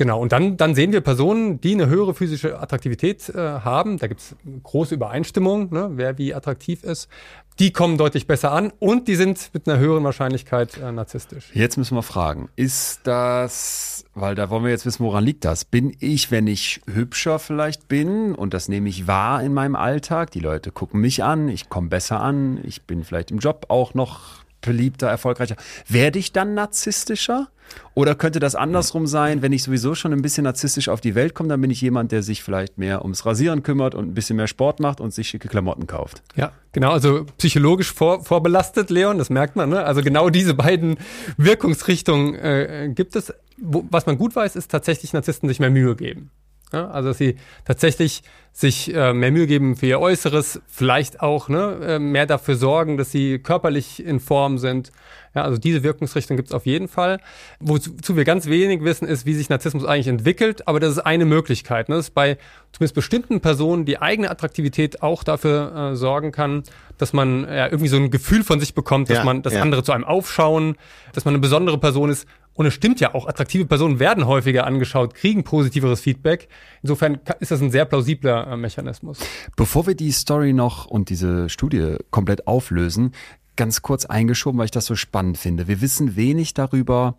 Genau, und dann, dann sehen wir Personen, die eine höhere physische Attraktivität äh, haben. Da gibt's große Übereinstimmung, ne, wer wie attraktiv ist. Die kommen deutlich besser an und die sind mit einer höheren Wahrscheinlichkeit äh, narzisstisch. Jetzt müssen wir fragen, ist das, weil da wollen wir jetzt wissen, woran liegt das? Bin ich, wenn ich hübscher vielleicht bin und das nehme ich wahr in meinem Alltag, die Leute gucken mich an, ich komme besser an, ich bin vielleicht im Job auch noch beliebter, erfolgreicher, werde ich dann narzisstischer? Oder könnte das andersrum sein, wenn ich sowieso schon ein bisschen narzisstisch auf die Welt komme, dann bin ich jemand, der sich vielleicht mehr ums Rasieren kümmert und ein bisschen mehr Sport macht und sich schicke Klamotten kauft? Ja, genau, also psychologisch vor, vorbelastet, Leon, das merkt man. Ne? Also genau diese beiden Wirkungsrichtungen äh, gibt es. Wo, was man gut weiß, ist tatsächlich Narzissten sich mehr Mühe geben. Ja, also dass sie tatsächlich sich äh, mehr Mühe geben für ihr Äußeres, vielleicht auch ne, äh, mehr dafür sorgen, dass sie körperlich in Form sind. Ja, also diese Wirkungsrichtung gibt's auf jeden Fall. Wozu wir ganz wenig wissen, ist, wie sich Narzissmus eigentlich entwickelt, aber das ist eine Möglichkeit. Ne? Dass bei zumindest bestimmten Personen die eigene Attraktivität auch dafür äh, sorgen kann, dass man ja, irgendwie so ein Gefühl von sich bekommt, dass Ja, man, dass ja. andere zu einem aufschauen, dass man eine besondere Person ist. Und es stimmt ja auch, attraktive Personen werden häufiger angeschaut, kriegen positiveres Feedback. Insofern ist das ein sehr plausibler äh, Mechanismus. Bevor wir die Story noch und diese Studie komplett auflösen, ganz kurz eingeschoben, weil ich das so spannend finde. Wir wissen wenig darüber,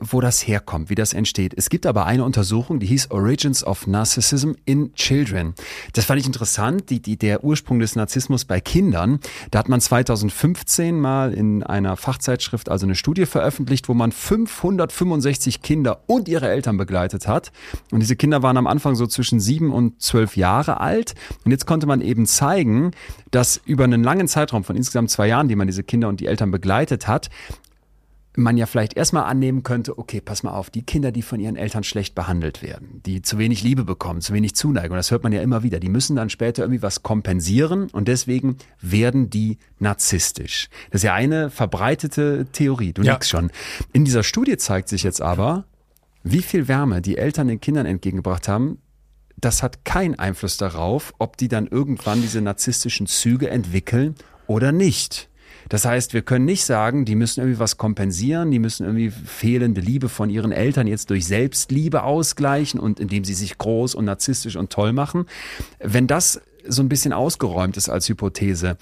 wo das herkommt, wie das entsteht. Es gibt aber eine Untersuchung, die hieß Origins of Narcissism in Children. Das fand ich interessant, die, die, der Ursprung des Narzissmus bei Kindern. Da hat man 2015 mal in einer Fachzeitschrift also eine Studie veröffentlicht, wo man 565 Kinder und ihre Eltern begleitet hat. Und diese Kinder waren am Anfang so zwischen sieben und zwölf Jahre alt. Und jetzt konnte man eben zeigen, dass über einen langen Zeitraum von insgesamt zwei Jahren, die man diese Kinder und die Eltern begleitet hat, man ja vielleicht erstmal annehmen könnte, okay, pass mal auf, die Kinder, die von ihren Eltern schlecht behandelt werden, die zu wenig Liebe bekommen, zu wenig Zuneigung, das hört man ja immer wieder, die müssen dann später irgendwie was kompensieren und deswegen werden die narzisstisch. Das ist ja eine verbreitete Theorie, du Ja. nix schon. In dieser Studie zeigt sich jetzt aber, wie viel Wärme die Eltern den Kindern entgegengebracht haben, das hat keinen Einfluss darauf, ob die dann irgendwann diese narzisstischen Züge entwickeln oder nicht. Das heißt, wir können nicht sagen, die müssen irgendwie was kompensieren, die müssen irgendwie fehlende Liebe von ihren Eltern jetzt durch Selbstliebe ausgleichen und indem sie sich groß und narzisstisch und toll machen. Wenn das so ein bisschen ausgeräumt ist als Hypothese,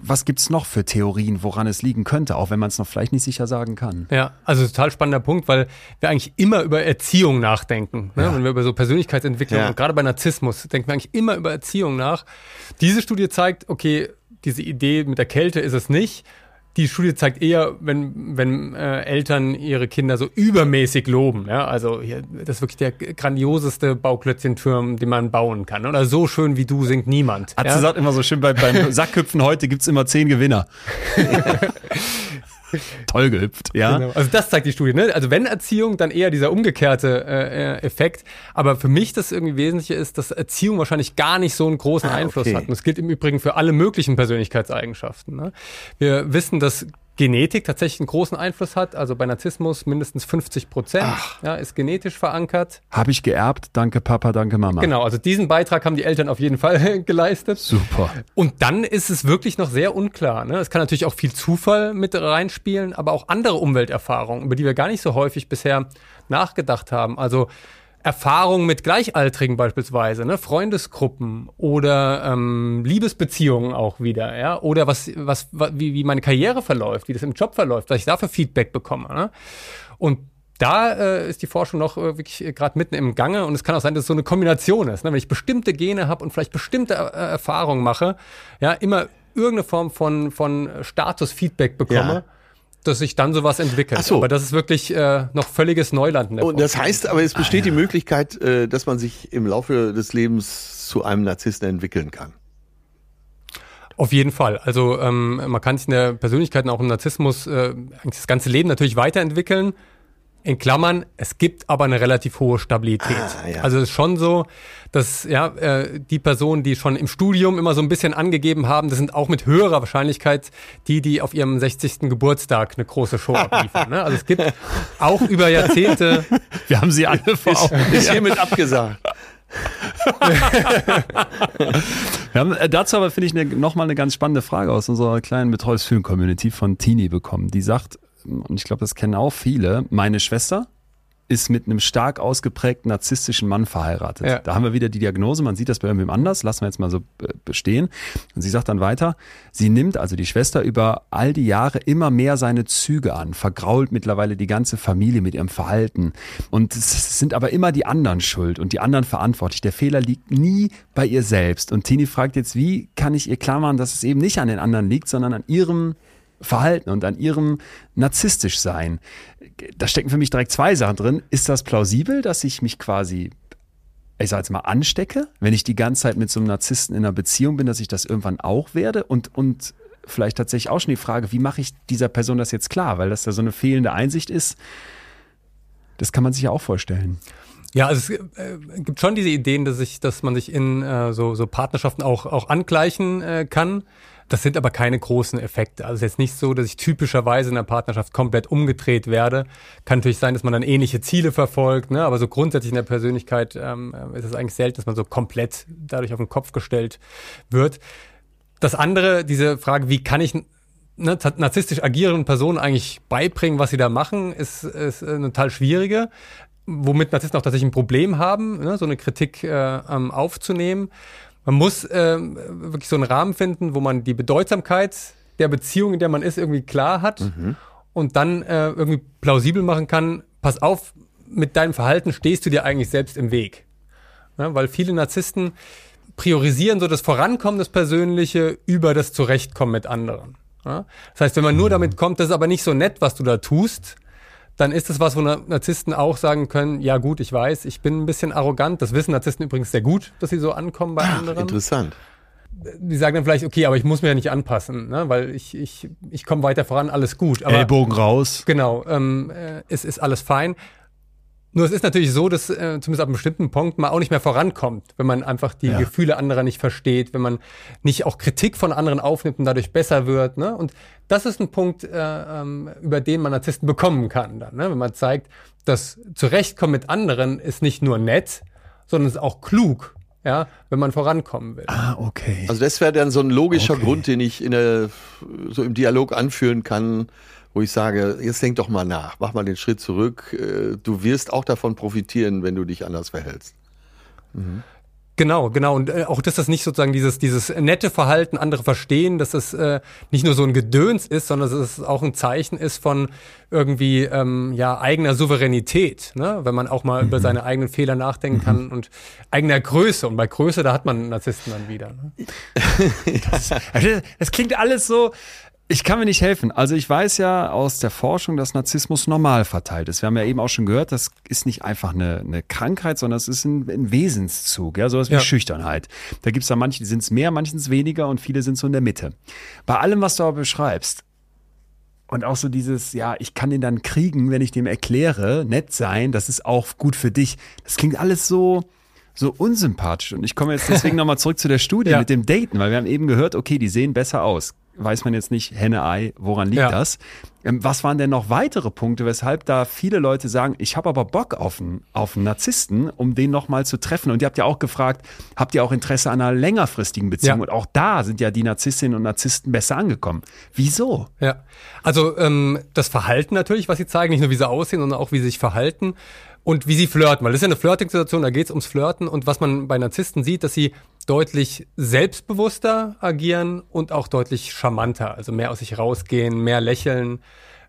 was gibt's noch für Theorien, woran es liegen könnte, auch wenn man es noch vielleicht nicht sicher sagen kann? Ja, also total spannender Punkt, weil wir eigentlich immer über Erziehung nachdenken. Ne? Wenn wir über so Persönlichkeitsentwicklung Ja. und gerade bei Narzissmus denken wir eigentlich immer über Erziehung nach. Diese Studie zeigt, okay, diese Idee mit der Kälte ist es nicht. Die Studie zeigt eher, wenn, wenn äh, Eltern ihre Kinder so übermäßig loben. Ja? Also hier, das ist wirklich der grandioseste Bauklötzchenturm, den man bauen kann. Oder so schön wie du singt niemand. Hat ja? sie sagt immer so schön, bei, beim Sackhüpfen heute gibt's immer zehn Gewinner. Toll gehüpft, ja. Genau. Also das zeigt die Studie. Ne? Also wenn Erziehung, dann eher dieser umgekehrte äh, äh, Effekt. Aber für mich das irgendwie Wesentliche ist, dass Erziehung wahrscheinlich gar nicht so einen großen Ah, Einfluss okay. hat. Und das gilt im Übrigen für alle möglichen Persönlichkeitseigenschaften. Ne? Wir wissen, dass Genetik tatsächlich einen großen Einfluss hat. Also bei Narzissmus mindestens 50 Prozent ja, ist genetisch verankert. Habe ich geerbt. Danke Papa, danke Mama. Genau, also diesen Beitrag haben die Eltern auf jeden Fall geleistet. Super. Und dann ist es wirklich noch sehr unklar. Ne? Es kann natürlich auch viel Zufall mit reinspielen, aber auch andere Umwelterfahrungen, über die wir gar nicht so häufig bisher nachgedacht haben. Also Erfahrungen mit Gleichaltrigen beispielsweise, ne? Freundesgruppen oder ähm, Liebesbeziehungen auch wieder, ja, oder was, was, wie, wie meine Karriere verläuft, wie das im Job verläuft, dass ich dafür Feedback bekomme. Ne? Und da äh, ist die Forschung noch äh, wirklich äh, gerade mitten im Gange und es kann auch sein, dass es so eine Kombination ist. Ne? Wenn ich bestimmte Gene habe und vielleicht bestimmte äh, Erfahrungen mache, ja, immer irgendeine Form von, von Status-Feedback bekomme. Ja dass sich dann sowas entwickelt. Ach so. Aber das ist wirklich äh, noch völliges Neuland. Und das heißt, aber es besteht ah, ja. die Möglichkeit, äh, dass man sich im Laufe des Lebens zu einem Narzissten entwickeln kann. Auf jeden Fall. Also ähm, man kann sich in der Persönlichkeit und auch im Narzissmus äh, das ganze Leben natürlich weiterentwickeln in Klammern, es gibt aber eine relativ hohe Stabilität. Ah, ja. Also es ist schon so, dass ja äh, die Personen, die schon im Studium immer so ein bisschen angegeben haben, das sind auch mit höherer Wahrscheinlichkeit die, die auf ihrem 60. Geburtstag eine große Show abliefern. ne? Also es gibt auch über Jahrzehnte. Wir haben sie alle vor Augen. Ist, ist hiermit abgesagt. Wir haben äh, dazu aber, finde ich, ne, nochmal eine ganz spannende Frage aus unserer kleinen Betreues Film Community von Tini bekommen. Die sagt, und ich glaube, das kennen auch viele, meine Schwester ist mit einem stark ausgeprägten narzisstischen Mann verheiratet. Ja. Da haben wir wieder die Diagnose, man sieht das bei irgendwem anders, lassen wir jetzt mal so bestehen. Und sie sagt dann weiter, sie nimmt also die Schwester über all die Jahre immer mehr seine Züge an, vergrault mittlerweile die ganze Familie mit ihrem Verhalten. Und es sind aber immer die anderen schuld und die anderen verantwortlich. Der Fehler liegt nie bei ihr selbst. Und Tini fragt jetzt, wie kann ich ihr klar machen, dass es eben nicht an den anderen liegt, sondern an ihrem Verhalten und an ihrem narzisstisch sein. Da stecken für mich direkt zwei Sachen drin. Ist das plausibel, dass ich mich quasi, ich sag jetzt mal, anstecke, wenn ich die ganze Zeit mit so einem Narzissten in einer Beziehung bin, dass ich das irgendwann auch werde? Und, und vielleicht tatsächlich auch schon die Frage, wie mache ich dieser Person das jetzt klar? Weil das da so eine fehlende Einsicht ist. Das kann man sich ja auch vorstellen. Ja, also es äh, gibt schon diese Ideen, dass ich, dass man sich in äh, so, so Partnerschaften auch, auch angleichen äh, kann. Das sind aber keine großen Effekte. Also es ist jetzt nicht so, dass ich typischerweise in der Partnerschaft komplett umgedreht werde. Kann natürlich sein, dass man dann ähnliche Ziele verfolgt, ne? aber so grundsätzlich in der Persönlichkeit ähm, ist es eigentlich selten, dass man so komplett dadurch auf den Kopf gestellt wird. Das andere, diese Frage, wie kann ich ne, narzisstisch agierenden Personen eigentlich beibringen, was sie da machen, ist, ist eine total schwierige womit Narzissten auch tatsächlich ein Problem haben, ne, so eine Kritik äh, ähm, aufzunehmen. Man muss äh, wirklich so einen Rahmen finden, wo man die Bedeutsamkeit der Beziehung, in der man ist, irgendwie klar hat mhm. und dann äh, irgendwie plausibel machen kann, pass auf, mit deinem Verhalten stehst du dir eigentlich selbst im Weg. Ja, weil viele Narzissten priorisieren so das Vorankommen, das Persönliche über das Zurechtkommen mit anderen. Ja? Das heißt, wenn man nur mhm. damit kommt, das ist aber nicht so nett, was du da tust, dann ist es was, wo Narzissten auch sagen können, ja gut, ich weiß, ich bin ein bisschen arrogant. Das wissen Narzissten übrigens sehr gut, dass sie so ankommen bei Ach, anderen. Interessant. Die sagen dann vielleicht, okay, aber ich muss mir ja nicht anpassen, ne? weil ich, ich, ich komme weiter voran, alles gut. Aber, Ellbogen raus. Genau, ähm, äh, es ist alles fein. Nur es ist natürlich so, dass äh, zumindest ab einem bestimmten Punkt man auch nicht mehr vorankommt, wenn man einfach die ja. Gefühle anderer nicht versteht, wenn man nicht auch Kritik von anderen aufnimmt und dadurch besser wird. Ne? Und das ist ein Punkt, äh, ähm, über den man Narzissten bekommen kann, dann, ne? wenn man zeigt, dass Zurechtkommen mit anderen ist nicht nur nett, sondern es ist auch klug, ja, wenn man vorankommen will. Ah, okay. Also das wäre dann so ein logischer okay. Grund, den ich in der, so im Dialog anführen kann wo ich sage, jetzt denk doch mal nach, mach mal den Schritt zurück. Äh, du wirst auch davon profitieren, wenn du dich anders verhältst. Mhm. Genau, genau. Und äh, auch, dass das nicht sozusagen dieses, dieses nette Verhalten andere verstehen, dass es äh, nicht nur so ein Gedöns ist, sondern dass es auch ein Zeichen ist von irgendwie ähm, ja eigener Souveränität, ne? wenn man auch mal mhm. über seine eigenen Fehler nachdenken mhm. kann und eigener Größe. Und bei Größe, da hat man Narzissten dann wieder. Ne? das, das klingt alles so, ich kann mir nicht helfen. Also ich weiß ja aus der Forschung, dass Narzissmus normal verteilt ist. Wir haben ja eben auch schon gehört, das ist nicht einfach eine, eine Krankheit, sondern es ist ein, ein Wesenszug, ja, sowas wie ja. Schüchternheit. Da gibt es da manche, die sind es mehr, manche sind es weniger und viele sind so in der Mitte. Bei allem, was du aber beschreibst, und auch so dieses, ja, ich kann den dann kriegen, wenn ich dem erkläre, nett sein, das ist auch gut für dich. Das klingt alles so, so unsympathisch. Und ich komme jetzt deswegen nochmal zurück zu der Studie ja. mit dem Daten, weil wir haben eben gehört, okay, die sehen besser aus weiß man jetzt nicht, Henne, Ei, woran liegt Ja. das? Ähm, was waren denn noch weitere Punkte, weshalb da viele Leute sagen, ich habe aber Bock auf einen, auf einen Narzissten, um den nochmal zu treffen? Und ihr habt ja auch gefragt, habt ihr auch Interesse an einer längerfristigen Beziehung? Ja. Und auch da sind ja die Narzisstinnen und Narzissten besser angekommen. Wieso? Ja, also ähm, das Verhalten natürlich, was sie zeigen, nicht nur wie sie aussehen, sondern auch wie sie sich verhalten und wie sie flirten, weil das ist ja eine Flirting-Situation, da geht es ums Flirten und was man bei Narzissten sieht, dass sie deutlich selbstbewusster agieren und auch deutlich charmanter, also mehr aus sich rausgehen, mehr lächeln,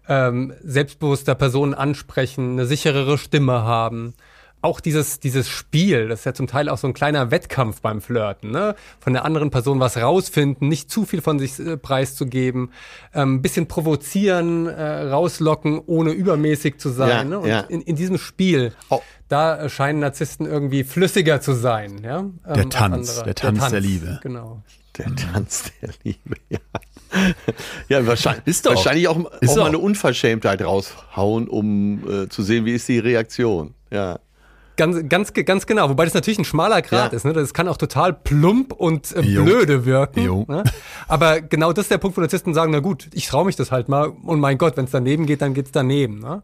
ähm, selbstbewusster Personen ansprechen, eine sicherere Stimme haben. Auch dieses, dieses Spiel, das ist ja zum Teil auch so ein kleiner Wettkampf beim Flirten, ne? Von der anderen Person was rausfinden, nicht zu viel von sich äh, preiszugeben, ähm, ein bisschen provozieren, äh, rauslocken, ohne übermäßig zu sein. Ja, ne? Und ja. in, in diesem Spiel, Oh. da scheinen Narzissten irgendwie flüssiger zu sein. Ja? Ähm, als Tanz, andere. der Tanz der Liebe. Genau. Der Tanz der Liebe, ja. Ja, wahrscheinlich, Ist doch. wahrscheinlich auch, Ist auch doch. mal eine Unverschämtheit raushauen, um äh, zu sehen, wie ist die Reaktion. Ja. Ganz, ganz, ganz genau. Wobei das natürlich ein schmaler Grad Ja. ist. Ne? Das kann auch total plump und äh, blöde wirken. Ne? Aber genau das ist der Punkt, wo Narzissten sagen, na gut, ich traue mich das halt mal. Und mein Gott, wenn es daneben geht, dann geht's daneben. Ne?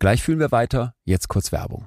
Gleich fühlen wir weiter. Jetzt kurz Werbung.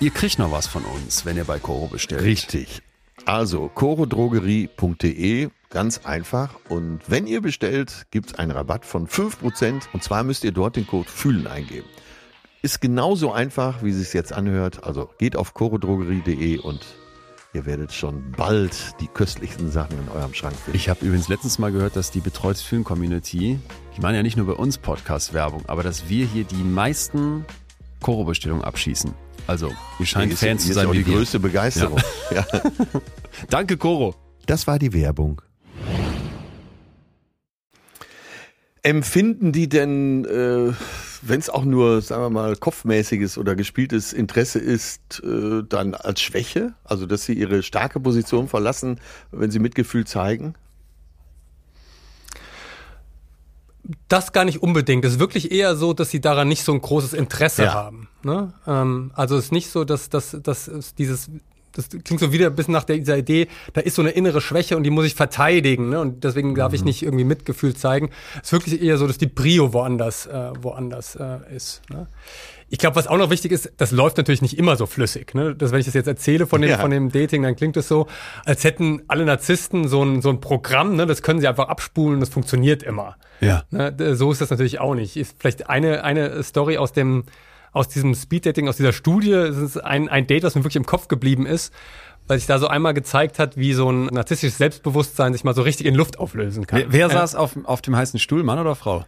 ihr kriegt noch was von uns, wenn ihr bei Koro bestellt. Richtig. Also, chorodrogerie.de, ganz einfach. Und wenn ihr bestellt, gibt es einen Rabatt von 5%. Und zwar müsst ihr dort den Code FÜHLEN eingeben. Ist genauso einfach, wie es sich jetzt anhört. Also geht auf chorodrogerie.de und ihr werdet schon bald die köstlichsten Sachen in eurem Schrank finden. Ich habe übrigens letztens mal gehört, dass die Betreutes Film Community, die machen ja nicht nur bei uns Podcast-Werbung, aber dass wir hier die meisten Koro-Bestellungen abschießen. Also, ihr scheint Fans zu hier ist sein auch die wir. größte Begeisterung. Ja. Danke, Koro. Das war die Werbung. Empfinden die denn, äh, wenn es auch nur, sagen wir mal, kopfmäßiges oder gespieltes Interesse ist, äh, dann als Schwäche? Also, dass sie ihre starke Position verlassen, wenn sie Mitgefühl zeigen? Das gar nicht unbedingt. Es ist wirklich eher so, dass sie daran nicht so ein großes Interesse Ja. haben. Ne? Ähm, also es ist nicht so, dass, dass, dass es dieses das klingt so wieder ein bisschen nach der, dieser Idee, da ist so eine innere Schwäche und die muss ich verteidigen, ne? Und deswegen darf ich nicht irgendwie Mitgefühl zeigen. Es ist wirklich eher so, dass die Prio woanders, äh, woanders äh, ist. Ne? Ich glaube, was auch noch wichtig ist, das läuft natürlich nicht immer so flüssig. Ne? Das, wenn ich das jetzt erzähle von dem, Ja. von dem Dating, dann klingt es so, als hätten alle Narzissten so ein, so ein Programm, ne? das können sie einfach abspulen das funktioniert immer. Ja. Ne, so ist das natürlich auch nicht. Ist vielleicht eine, eine Story aus dem, aus diesem Speeddating, aus dieser Studie, es ist ein, ein Date, was mir wirklich im Kopf geblieben ist, weil sich da so einmal gezeigt hat, wie so ein narzisstisches Selbstbewusstsein sich mal so richtig in Luft auflösen kann. Wer, wer Ja. saß auf, auf dem heißen Stuhl, Mann oder Frau?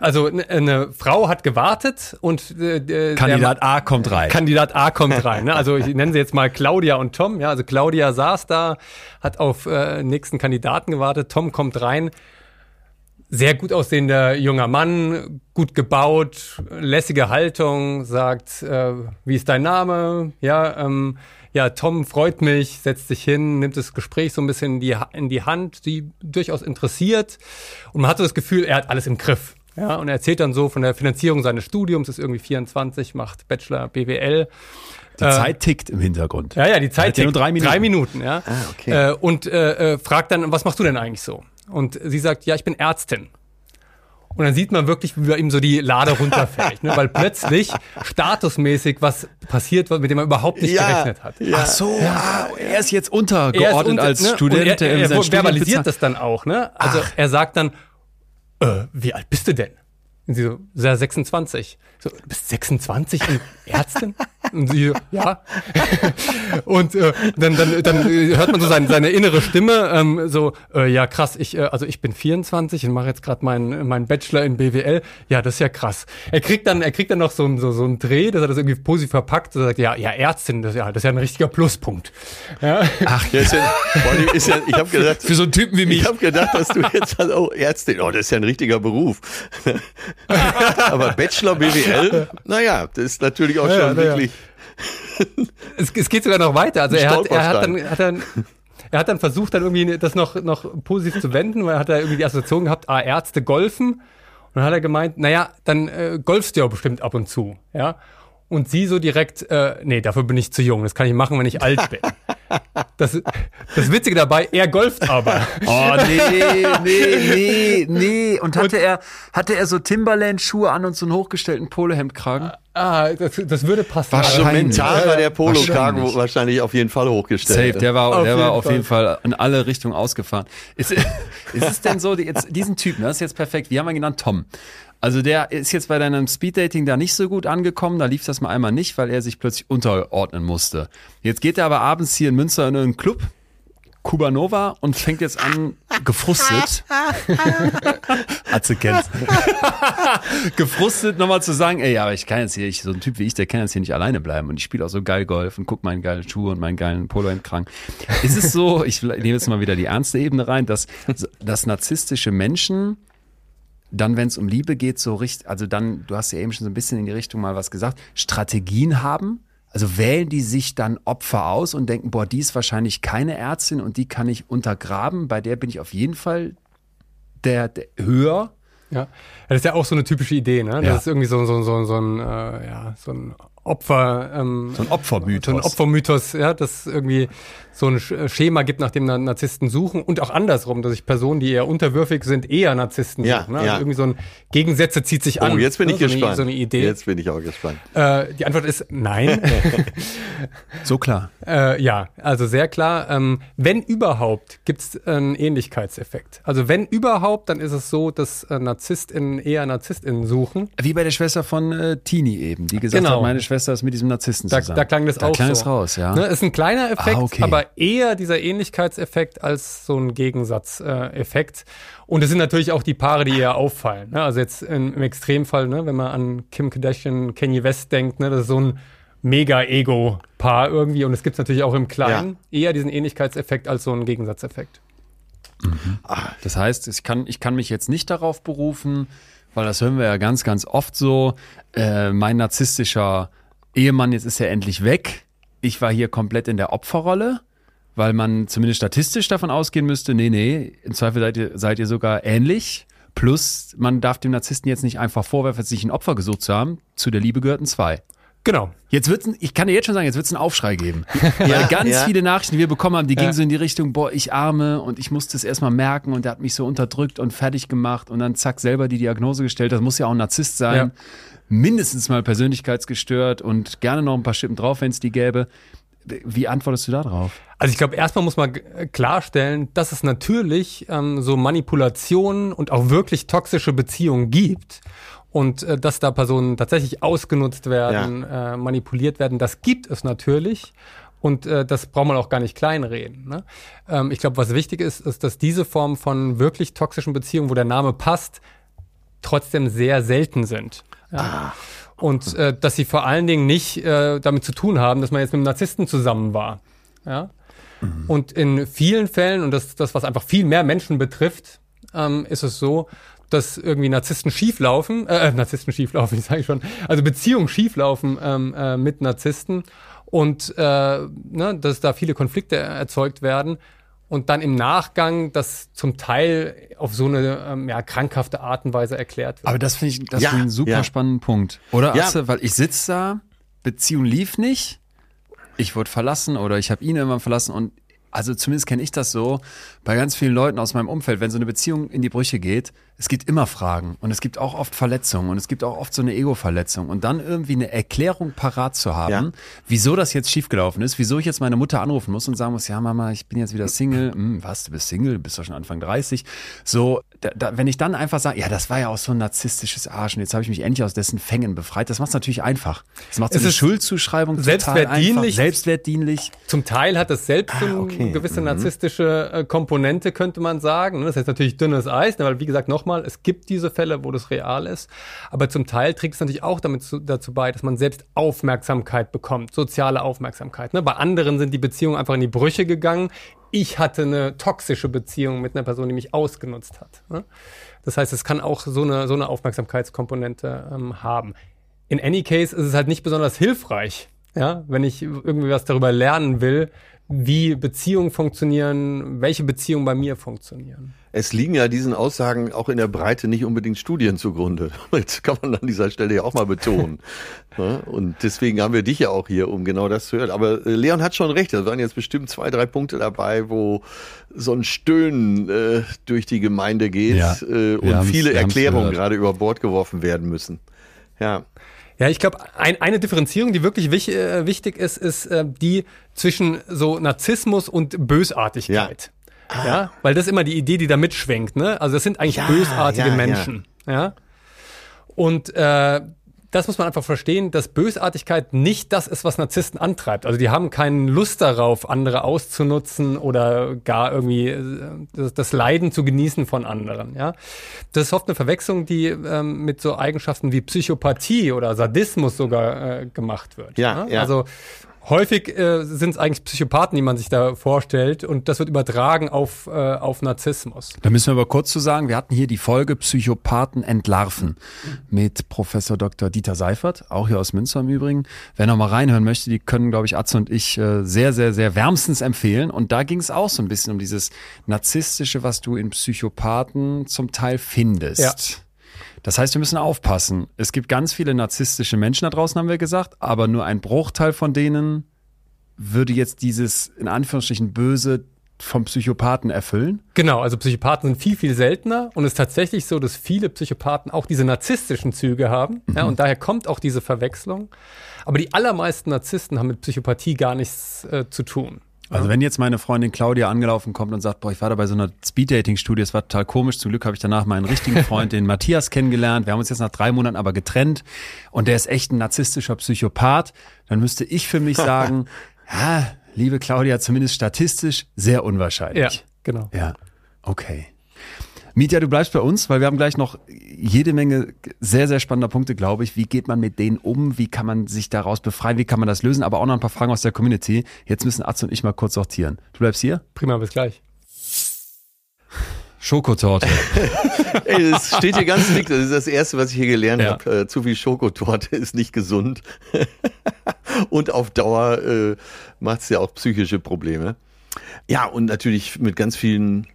Also ne- eine Frau hat gewartet und äh, der Kandidat A kommt rein. Kandidat A kommt rein. Ne? Also ich nenne sie jetzt mal Claudia und Tom. Ja, also Claudia saß da, hat auf äh, nächsten Kandidaten gewartet. Tom kommt rein. Sehr gut aussehender junger Mann, gut gebaut, lässige Haltung, sagt, äh, wie ist dein Name? Ja, ähm, ja, Tom freut mich, setzt sich hin, nimmt das Gespräch so ein bisschen in die, in die Hand, die durchaus interessiert. Und man hatte das Gefühl, er hat alles im Griff. Ja, und er erzählt dann so von der Finanzierung seines Studiums, ist irgendwie 24, macht Bachelor BWL. Die Zeit tickt im Hintergrund. Ja, ja, die Zeit ja nur tickt. drei Minuten. Drei Minuten, ja. Ah, okay. Äh, und äh, äh, fragt dann, was machst du denn eigentlich so? Und sie sagt, ja, ich bin Ärztin. Und dann sieht man wirklich, wie bei ihm so die Lade runterfällt, ne? weil plötzlich statusmäßig was passiert, mit dem er überhaupt nicht Ja, gerechnet hat. ja. Ach so, ah, er ist jetzt Er ist untergeordnet unter- als ne? Student. Und er, er, er verbalisiert das dann auch. Ne? Also er sagt dann, äh, wie alt bist du denn? Und sie so, sehr 26. So, du bist 26 und Ärztin? Und sie, ja. und äh, dann, dann, dann hört man so seine, seine innere Stimme, ähm, so, äh, ja krass, ich, äh, also ich bin 24 und mache jetzt gerade meinen mein Bachelor in BWL. Ja, das ist ja krass. Er kriegt dann, er kriegt dann noch so, ein so, so einen Dreh, dass er das irgendwie positiv verpackt. Er sagt, ja, ja, Ärztin, das, ja, das ist ja ein richtiger Pluspunkt. Ja. Ach, ja, ist ja, ist ja, ich habe gedacht, Für so einen Typen wie mich. ich habe gedacht, dass du jetzt sagst, oh, Ärztin, oh, das ist ja ein richtiger Beruf. Aber Bachelor BWL, naja, das ist natürlich auch Ja, schon ja, ja. Es, es geht sogar noch weiter. Also er hat, er hat dann, hat dann er hat dann versucht, dann irgendwie das noch, noch positiv zu wenden, weil er hat da irgendwie die Assoziation gehabt, ah, Ärzte golfen. Und dann hat er gemeint, naja, dann äh, golfst du ja bestimmt ab und zu, ja. Und sie so direkt, äh, nee, dafür bin ich zu jung, das kann ich machen, wenn ich alt bin. Das, das Witzige dabei, er golft aber. Oh, nee, nee, nee, nee. Und hatte er, hatte er so Timberland-Schuhe an und so einen hochgestellten Polohemdkragen? Ah, das, das würde passen. Wahrscheinlich. Aber- Mental war der Polo-Kragen Wahrscheinlich. wahrscheinlich auf jeden Fall hochgestellt. Safe, der war, Auf der war jeden auf Fall. jeden Fall in alle Richtungen ausgefahren. Ist, ist es denn so, die, jetzt, diesen Typen, das ist jetzt perfekt, wie haben wir ihn genannt? Tom. Also der ist jetzt bei deinem Speeddating da nicht so gut angekommen, da lief das mal einmal nicht, weil er sich plötzlich unterordnen musste. Jetzt geht er aber abends hier in Münster in einen Club, Kubanova, und fängt jetzt an, gefrustet. Atze kennt's. gefrustet nochmal zu sagen, ey, aber ich kann jetzt hier, ich, so ein Typ wie ich, der kann jetzt hier nicht alleine bleiben und ich spiele auch so geil Golf und guck meinen geilen Schuh und meinen geilen Polo-Entkrank. Ist es so, ich nehme jetzt mal wieder die ernste Ebene rein, dass, dass narzisstische Menschen dann, wenn es um Liebe geht, so richtig, also dann, du hast ja eben schon so ein bisschen in die Richtung mal was gesagt, Strategien haben? Also wählen die sich dann Opfer aus und denken, boah, die ist wahrscheinlich keine Ärztin und die kann ich untergraben, bei der bin ich auf jeden Fall der, der höher. Ja, das ist ja auch so eine typische Idee, ne? Das Ja. ist irgendwie so, so, so, so ein, äh, ja, so ein Opfer, ähm, So ein Opfermythos. so ein Opfermythos, ja, das irgendwie so ein Sch- Schema gibt, nach dem Na- Narzissten suchen und auch andersrum, dass sich Personen, die eher unterwürfig sind, eher Narzissten Ja, suchen. Ne? Also ja. irgendwie so ein Gegensätze zieht sich an. Oh, jetzt bin ne? ich so gespannt. Eine, so eine Idee. Jetzt bin ich auch gespannt. Äh, die Antwort ist nein. So klar. Äh, ja, also sehr klar. Ähm, wenn überhaupt, gibt es einen Ähnlichkeitseffekt. Also wenn überhaupt, dann ist es so, dass äh, NarzisstInnen eher NarzisstInnen suchen. Wie bei der Schwester von äh, Tini eben, die gesagt Genau. hat, meine Schwester ist mit diesem Narzissten Da, zusammen. da klang das da auch klang so. es raus, ja. Ne, ist ein kleiner Effekt, Ah, okay. aber eher dieser Ähnlichkeitseffekt als so ein Gegensatzeffekt. Effekt. Und es sind natürlich auch die Paare, die eher auffallen. Ne? Also jetzt im, im Extremfall, ne, wenn man an Kim Kardashian, Kanye West denkt, ne, das ist so ein Mega-Ego-Paar irgendwie. Und es gibt natürlich auch im Kleinen eher diesen Ähnlichkeitseffekt als so einen Gegensatzeffekt. Das heißt, ich kann, ich kann mich jetzt nicht darauf berufen, weil das hören wir ja ganz, ganz oft so. Äh, mein narzisstischer Ehemann, jetzt ist er endlich weg. Ich war hier komplett in der Opferrolle, weil man zumindest statistisch davon ausgehen müsste, nee, nee, im Zweifel seid ihr, seid ihr sogar ähnlich. Plus, man darf dem Narzissten jetzt nicht einfach vorwerfen, sich ein Opfer gesucht zu haben. Zu der Liebe gehörten zwei. Genau. Jetzt wird's, ich kann dir jetzt schon sagen, jetzt wird's einen Aufschrei geben. Weil ganz ja. viele Nachrichten, die wir bekommen haben, die Ja. gingen so in die Richtung, boah, ich arme und ich musste es erstmal merken und der hat mich so unterdrückt und fertig gemacht und dann zack, selber die Diagnose gestellt. Das muss ja auch ein Narzisst sein. Ja. Mindestens mal persönlichkeitsgestört und gerne noch ein paar Schippen drauf, wenn es die gäbe. Wie antwortest du da drauf? Also ich glaube, erstmal muss man g- klarstellen, dass es natürlich ähm, so Manipulationen und auch wirklich toxische Beziehungen gibt. Und äh, dass da Personen tatsächlich ausgenutzt werden, äh, manipuliert werden, das gibt es natürlich. Und äh, das braucht man auch gar nicht kleinreden. Ne? Ähm, ich glaube, was wichtig ist, ist, dass diese Form von wirklich toxischen Beziehungen, wo der Name passt, trotzdem sehr selten sind. Ja? Und äh, dass sie vor allen Dingen nicht äh, damit zu tun haben, dass man jetzt mit einem Narzissten zusammen war. Ja? Und in vielen Fällen, und das das, was einfach viel mehr Menschen betrifft, ähm, ist es so, dass irgendwie Narzissten schieflaufen, äh, Narzissten schieflaufen, ich sage schon, also Beziehungen schieflaufen ähm, äh, mit Narzissten und äh, ne, dass da viele Konflikte erzeugt werden und dann im Nachgang das zum Teil auf so eine ähm, ja, krankhafte Art und Weise erklärt wird. Aber das finde ich, das Ja, finde ich einen super ja. spannenden Punkt. Oder, Ja. Weil ich sitze da, Beziehung lief nicht, ich wurde verlassen oder ich habe ihn irgendwann verlassen und also zumindest kenne ich das so bei ganz vielen Leuten aus meinem Umfeld, wenn so eine Beziehung in die Brüche geht, es gibt immer Fragen und es gibt auch oft Verletzungen und es gibt auch oft so eine Ego-Verletzung und dann irgendwie eine Erklärung parat zu haben, Ja. wieso das jetzt schiefgelaufen ist, wieso ich jetzt meine Mutter anrufen muss und sagen muss, ja Mama, ich bin jetzt wieder Single, hm, was, du bist Single, du bist doch schon Anfang 30, so, da, da, wenn ich dann einfach sage, ja, das war ja auch so ein narzisstisches Arsch und jetzt habe ich mich endlich aus dessen Fängen befreit, das macht es natürlich einfach. Das macht so Es eine Schuldzuschreibung total selbstwertdienlich. einfach, selbstwertdienlich. Zum Teil hat es selbst eine Ah, okay. gewisse narzisstische äh, Komponente, könnte man sagen. ne? Das heißt natürlich dünnes Eis, ne, weil wie gesagt, nochmal, es gibt diese Fälle, wo das real ist. Aber zum Teil trägt es natürlich auch damit zu, dazu bei, dass man selbst Aufmerksamkeit bekommt, soziale Aufmerksamkeit. Ne? Bei anderen sind die Beziehungen einfach in die Brüche gegangen. Ich hatte eine toxische Beziehung mit einer Person, die mich ausgenutzt hat. Das heißt, es kann auch so eine, so eine Aufmerksamkeitskomponente ähm, haben. In any case ist es halt nicht besonders hilfreich, ja, wenn ich irgendwie was darüber lernen will, wie Beziehungen funktionieren, welche Beziehungen bei mir funktionieren. Es liegen ja diesen Aussagen auch in der Breite nicht unbedingt Studien zugrunde. Das kann man an dieser Stelle ja auch mal betonen. Ja, Und deswegen haben wir dich ja auch hier, um genau das zu hören. Aber äh, Leon hat schon recht, da waren jetzt bestimmt zwei, drei Punkte dabei, wo so ein Stöhnen äh, durch die Gemeinde geht Ja, äh, und viele Erklärungen gerade über Bord geworfen werden müssen. Ja, Ja, ich glaube, ein, eine Differenzierung, die wirklich wich, äh, wichtig ist, ist äh, die zwischen so Narzissmus und Bösartigkeit. Ja. weil das ist immer die Idee, die da mitschwenkt. Ne? Also das sind eigentlich Ja, bösartige ja, ja. Menschen. Ja. Und äh, das muss man einfach verstehen, dass Bösartigkeit nicht das ist, was Narzissten antreibt. Also die haben keine Lust darauf, andere auszunutzen oder gar irgendwie äh, das, Leiden zu genießen von anderen. Ja, das ist oft eine Verwechslung, die ähm, mit so Eigenschaften wie Psychopathie oder Sadismus sogar äh, gemacht wird. Ja, ja. Also häufig äh, sind es eigentlich Psychopathen, die man sich da vorstellt, und das wird übertragen auf äh, auf Narzissmus. Da müssen wir aber kurz zu sagen, wir hatten hier die Folge Psychopathen entlarven mit Professor Dr. Dieter Seifert, auch hier aus Münster im Übrigen. Wer noch mal reinhören möchte, die können, glaube ich, Atze und ich äh, sehr, sehr, sehr wärmstens empfehlen. Und da ging es auch so ein bisschen um dieses Narzisstische, was du in Psychopathen zum Teil findest. Ja. Das heißt, wir müssen aufpassen. Es gibt ganz viele narzisstische Menschen da draußen, haben wir gesagt, aber nur ein Bruchteil von denen würde jetzt dieses in Anführungsstrichen böse vom Psychopathen erfüllen. Genau, also Psychopathen sind viel, viel seltener und es ist tatsächlich so, dass viele Psychopathen auch diese narzisstischen Züge haben. Ja, und daher kommt auch diese Verwechslung. Aber die allermeisten Narzissten haben mit Psychopathie gar nichts äh, zu tun. Also wenn jetzt meine Freundin Claudia angelaufen kommt und sagt, boah, ich war da bei so einer Speed-Dating-Studie, es war total komisch, zum Glück habe ich danach meinen richtigen Freund, den Matthias, kennengelernt. Wir haben uns jetzt nach drei Monaten aber getrennt und der ist echt ein narzisstischer Psychopath, dann müsste ich für mich sagen, ja, liebe Claudia, zumindest statistisch sehr Ja, unwahrscheinlich. genau. Ja, okay. Mietja, du bleibst bei uns, weil wir haben gleich noch jede Menge sehr, sehr spannender Punkte, glaube ich. Wie geht man mit denen um? Wie kann man sich daraus befreien? Wie kann man das lösen? Aber auch noch ein paar Fragen aus der Community. Jetzt müssen Atze und ich mal kurz sortieren. Du bleibst hier? Prima, bis gleich. Schokotorte. Ey, das steht hier ganz dick. Das ist das Erste, was ich hier gelernt Ja. habe. Äh, zu viel Schokotorte ist nicht gesund. und auf Dauer äh, macht es ja auch psychische Probleme. Ja, und natürlich mit ganz vielen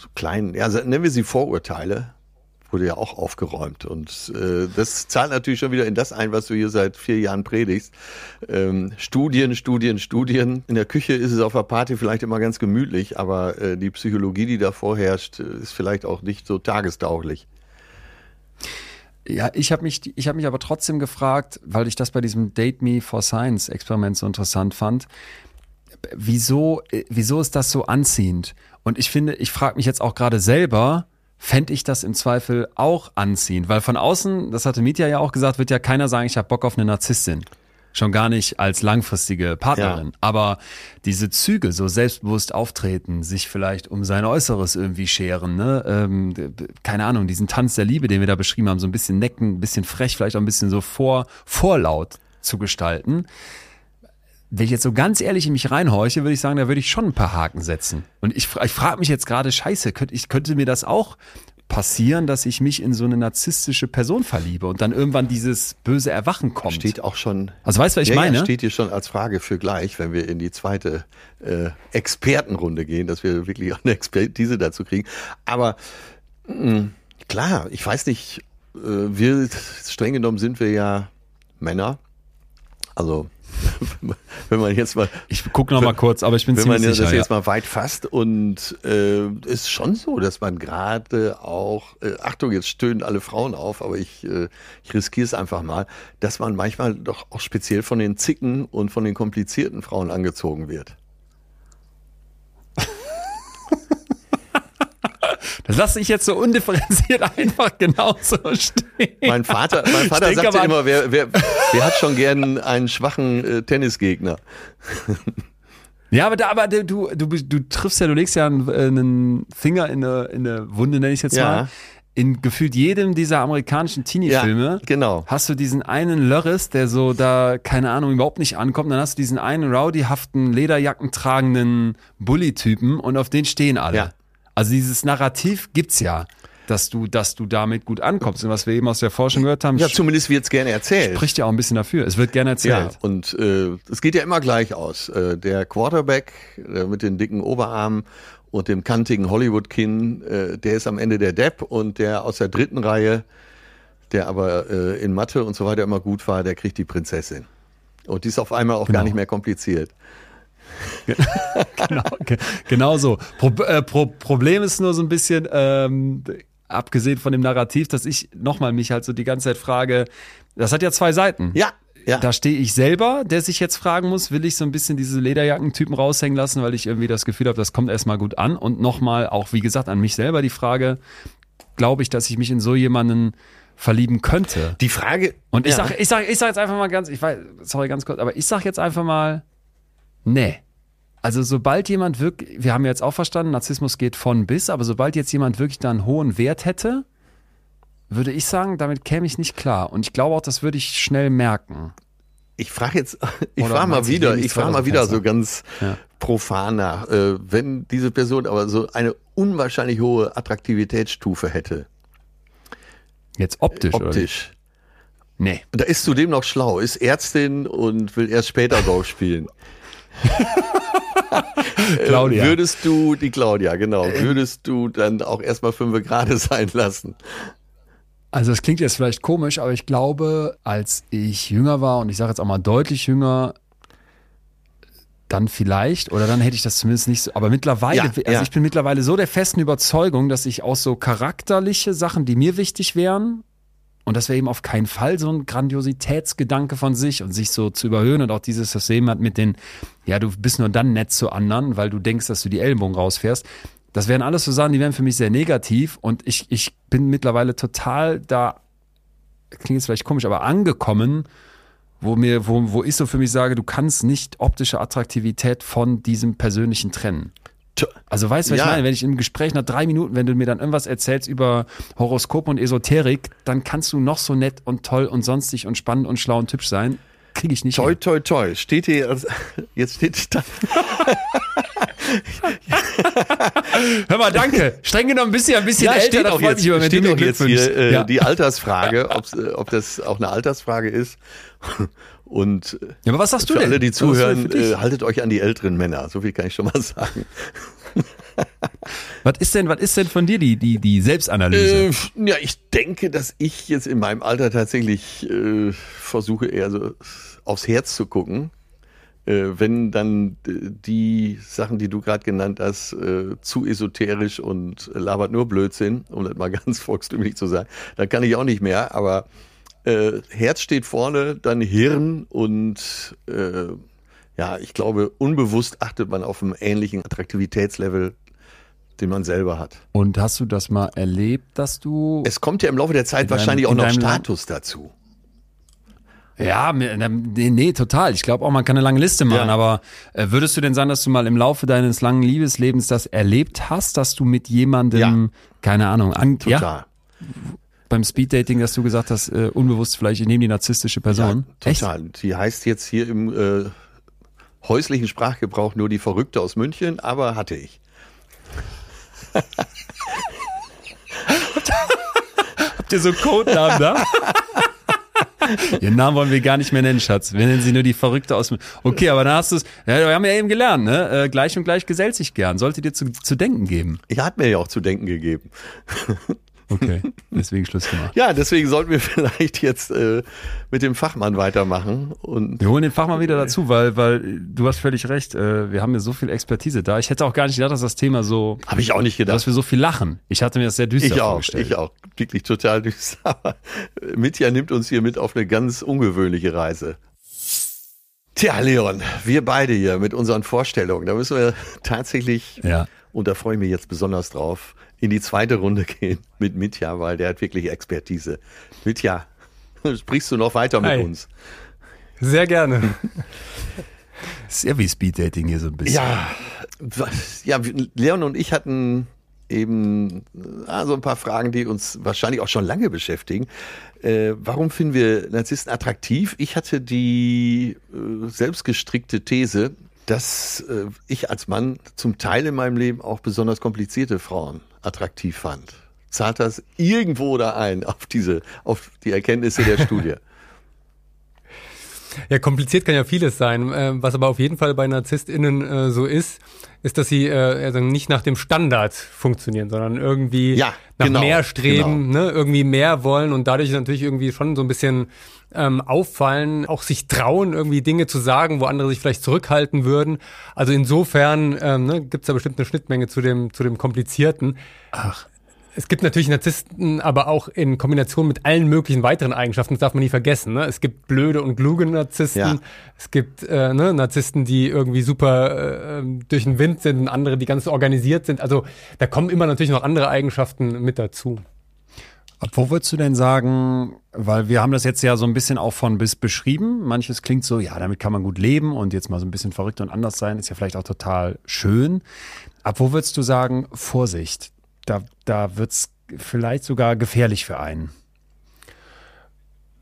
so kleinen, ja, nennen wir sie Vorurteile, wurde ja auch aufgeräumt. Und äh, das zahlt natürlich schon wieder in das ein, was du hier seit vier Jahren predigst. Ähm, Studien, Studien, Studien. In der Küche ist es auf der Party vielleicht immer ganz gemütlich, aber äh, die Psychologie, die da vorherrscht, ist vielleicht auch nicht so tagestauglich. Ja, ich habe mich, ich habe mich aber trotzdem gefragt, weil ich das bei diesem Date Me for Science Experiment so interessant fand. Wieso, äh, wieso ist das so anziehend? Und ich finde, ich frage mich jetzt auch gerade selber, fände ich das im Zweifel auch anziehend? Weil von außen, das hatte Mitya ja auch gesagt, wird ja keiner sagen, ich habe Bock auf eine Narzisstin. Schon gar nicht als langfristige Partnerin. Ja. Aber diese Züge, so selbstbewusst auftreten, sich vielleicht um sein Äußeres irgendwie scheren, ne? Ähm, keine Ahnung, diesen Tanz der Liebe, den wir da beschrieben haben, so ein bisschen necken, ein bisschen frech, vielleicht auch ein bisschen so vor, vorlaut zu gestalten. Wenn ich jetzt so ganz ehrlich in mich reinhorche, würde ich sagen, da würde ich schon ein paar Haken setzen. Und ich, ich frage mich jetzt gerade, scheiße, könnte, ich, könnte mir das auch passieren, dass ich mich in so eine narzisstische Person verliebe und dann irgendwann dieses böse Erwachen kommt. Steht auch schon. also weißt du, was ich ja, meine? Ja, steht hier schon als Frage für gleich, wenn wir in die zweite äh, Expertenrunde gehen, dass wir wirklich auch eine Expertise dazu kriegen. Aber mh, klar, ich weiß nicht, äh, wir streng genommen sind wir ja Männer. Also wenn man jetzt mal Ich gucke noch mal kurz, aber ich bin wenn man ziemlich das sicher. jetzt mal weit fasst und äh, ist schon so, dass man gerade auch, äh, Achtung, jetzt stöhnen alle Frauen auf, aber ich, äh, ich riskiere es einfach mal, dass man manchmal doch auch speziell von den Zicken und von den komplizierten Frauen angezogen wird. Das lasse ich jetzt so undifferenziert einfach genauso stehen. Mein Vater, mein Vater sagte aber- immer, wer, wer, wer hat schon gern einen schwachen äh, Tennisgegner? Ja, aber, da, aber du, du, du, triffst ja, du legst ja einen, äh, einen Finger in eine, in eine Wunde, nenne ich jetzt Ja. mal. In gefühlt jedem dieser amerikanischen Teenie-Filme genau. hast du diesen einen Lörres, der so da, keine Ahnung, überhaupt nicht ankommt. Dann hast du diesen einen rowdyhaften, Lederjacken tragenden Bully-Typen und auf den stehen alle. Ja. Also dieses Narrativ gibt's ja, dass du, dass du damit gut ankommst. Und was wir eben aus der Forschung gehört haben, Ja, zumindest wird's gerne erzählt. spricht ja auch ein bisschen dafür. Es wird gerne Ja, erzählt. und äh, es geht ja immer gleich aus. Äh, der Quarterback äh, mit den dicken Oberarmen und dem kantigen Hollywood-Kinn, äh, der ist am Ende der Depp und der aus der dritten Reihe, der aber äh, in Mathe und so weiter immer gut war, der kriegt die Prinzessin. Und die ist auf einmal auch Genau. gar nicht mehr kompliziert. genau, ge- genau so. Pro, äh, Pro, Problem ist nur so ein bisschen, ähm, abgesehen von dem Narrativ, dass ich nochmal mich halt so die ganze Zeit frage, das hat ja zwei Seiten. Ja, ja. Da stehe ich selber, der sich jetzt fragen muss, will ich so ein bisschen diese Lederjackentypen raushängen lassen, weil ich irgendwie das Gefühl habe, das kommt erstmal gut an. Und nochmal auch, wie gesagt, an mich selber die Frage, glaube ich, dass ich mich in so jemanden verlieben könnte? die Frage. Und ich ja. sag, ich sag, ich sag jetzt einfach mal ganz, ich weiß, sorry, ganz kurz, aber ich sag jetzt einfach mal, nee. Also sobald jemand wirklich, wir haben jetzt auch verstanden, Narzissmus geht von bis, aber sobald jetzt jemand wirklich da einen hohen Wert hätte, würde ich sagen, damit käme ich nicht klar. Und ich glaube auch, das würde ich schnell merken. Ich frage jetzt, ich Oder frage mal wieder, ich frage mal wieder so ganz Ja. profan nach, äh, wenn diese Person aber so eine unwahrscheinlich hohe Attraktivitätsstufe hätte, Jetzt optisch. Oder? optisch. Nee. Und da ist zudem noch schlau, ist Ärztin und will erst später Golf spielen. Claudia. Äh, würdest du, die Claudia, genau, würdest du dann auch erstmal fünf gerade sein lassen? Also das klingt jetzt vielleicht komisch, aber ich glaube, als ich jünger war und ich sage jetzt auch mal deutlich jünger, dann vielleicht oder dann hätte ich das zumindest nicht so. Aber mittlerweile, Ja, also ja. ich bin mittlerweile so der festen Überzeugung, dass ich auch so charakterliche Sachen, die mir wichtig wären, und das wäre eben auf keinen Fall so ein Grandiositätsgedanke von sich und sich so zu überhöhen und auch dieses, das eben hat mit den, ja, du bist nur dann nett zu anderen, weil du denkst, dass du die Ellenbogen rausfährst. Das wären alles so Sachen, die wären für mich sehr negativ und ich, ich bin mittlerweile total da, klingt jetzt vielleicht komisch, aber angekommen, wo mir, wo, wo ich so für mich sage, du kannst nicht optische Attraktivität von diesem persönlichen trennen. Also weißt du, was Ja. ich meine? Wenn ich im Gespräch nach drei Minuten, wenn du mir dann irgendwas erzählst über Horoskop und Esoterik, dann kannst du noch so nett und toll und sonstig und spannend und schlau und hübsch sein. Kriege ich nicht. Toi, hin. toi, toi. Steht hier, also, jetzt steht da, Hör mal, danke. Streng genommen ein bisschen, ein bisschen ja, älter, steht auch jetzt, wenn steht du auch jetzt hier äh, ja. die Altersfrage, äh, ob das auch eine Altersfrage ist. Und ja, aber was sagst du denn? alle, die zuhören, äh, haltet euch an die älteren Männer. So viel kann ich schon mal sagen. was ist denn, was ist denn von dir die, die, die Selbstanalyse? Äh, ja, ich denke, dass ich jetzt in meinem Alter tatsächlich äh, versuche eher so aufs Herz zu gucken. Äh, wenn dann äh, die Sachen, die du gerade genannt hast, äh, zu esoterisch und labert nur Blödsinn, um das mal ganz volkstümlich zu sagen, dann kann ich auch nicht mehr. Aber äh, Herz steht vorne, dann Hirn und äh, ja, ich glaube, unbewusst achtet man auf einen ähnlichen Attraktivitätslevel, den man selber hat. Und hast du das mal erlebt, dass du Es kommt ja im Laufe der Zeit In deinem- wahrscheinlich auch noch deinem Land- Status dazu. Ja, nee, nee, total. Ich glaube auch, man kann eine lange Liste machen, Ja. aber äh, würdest du denn sagen, dass du mal im Laufe deines langen Liebeslebens das erlebt hast, dass du mit jemandem, Ja. keine Ahnung, an, ja, Total. Beim Speeddating, dass du gesagt hast, äh, unbewusst vielleicht, ich nehme die narzisstische Person? Ja, total. Die heißt jetzt hier im äh, häuslichen Sprachgebrauch nur die Verrückte aus München, aber hatte ich. Habt ihr so Codenamen da? Ihren Namen wollen wir gar nicht mehr nennen, Schatz. Wir nennen sie nur die Verrückte aus. Okay, aber dann hast du es. Ja, wir haben ja eben gelernt, ne? Äh, gleich und gleich gesellt sich gern. Sollte dir zu, zu denken geben. Ich hat mir ja auch zu denken gegeben. Okay, deswegen Schluss gemacht. Ja, deswegen sollten wir vielleicht jetzt äh, mit dem Fachmann weitermachen. Und Wir holen den Fachmann wieder dazu, weil, weil du hast völlig recht. Äh, wir haben ja so viel Expertise da. Ich hätte auch gar nicht gedacht, dass das Thema so, habe ich auch nicht gedacht. dass wir so viel lachen. Ich hatte mir das sehr düster Ich auch, vorgestellt. ich auch. Wirklich total düster. Aber Mitja nimmt uns hier mit auf eine ganz ungewöhnliche Reise. Tja, Leon, wir beide hier mit unseren Vorstellungen, da müssen wir tatsächlich, Ja. und da freue ich mich jetzt besonders drauf, in die zweite Runde gehen mit Mitja, weil der hat wirklich Expertise. Mitja, sprichst du noch weiter mit Hi. uns? Sehr gerne. Ist ja wie Speeddating hier so ein bisschen. Ja, ja, Leon und ich hatten eben äh, so ein paar Fragen, die uns wahrscheinlich auch schon lange beschäftigen. Äh, warum finden wir Narzissten attraktiv? Ich hatte die äh, selbstgestrickte These, dass äh, ich als Mann zum Teil in meinem Leben auch besonders komplizierte Frauen attraktiv fand. Zahlt das irgendwo da ein auf diese, auf die Erkenntnisse der Studie? Ja, kompliziert kann ja vieles sein. Äh, was aber auf jeden Fall bei NarzisstInnen äh, so ist, ist, dass sie äh, also nicht nach dem Standard funktionieren, sondern irgendwie Ja, nach genau, mehr streben, ne, irgendwie mehr wollen und dadurch natürlich irgendwie schon so ein bisschen ähm, auffallen, auch sich trauen, irgendwie Dinge zu sagen, wo andere sich vielleicht zurückhalten würden. Also insofern ähm, ne, gibt es da bestimmt eine Schnittmenge zu dem, zu dem Komplizierten. Ach. Es gibt natürlich Narzissten, aber auch in Kombination mit allen möglichen weiteren Eigenschaften, das darf man nie vergessen. Ne? Es gibt blöde und kluge Narzissten, Ja. es gibt äh, ne, Narzissten, die irgendwie super äh, durch den Wind sind und andere, die ganz organisiert sind. Also da kommen immer natürlich noch andere Eigenschaften mit dazu. Ab wo würdest du denn sagen, weil wir haben das jetzt ja so ein bisschen auch von bis beschrieben. Manches klingt so, ja, damit kann man gut leben und jetzt mal so ein bisschen verrückt und anders sein, ist ja vielleicht auch total schön. Ab wo würdest du sagen, Vorsicht, da, da wird's vielleicht sogar gefährlich für einen?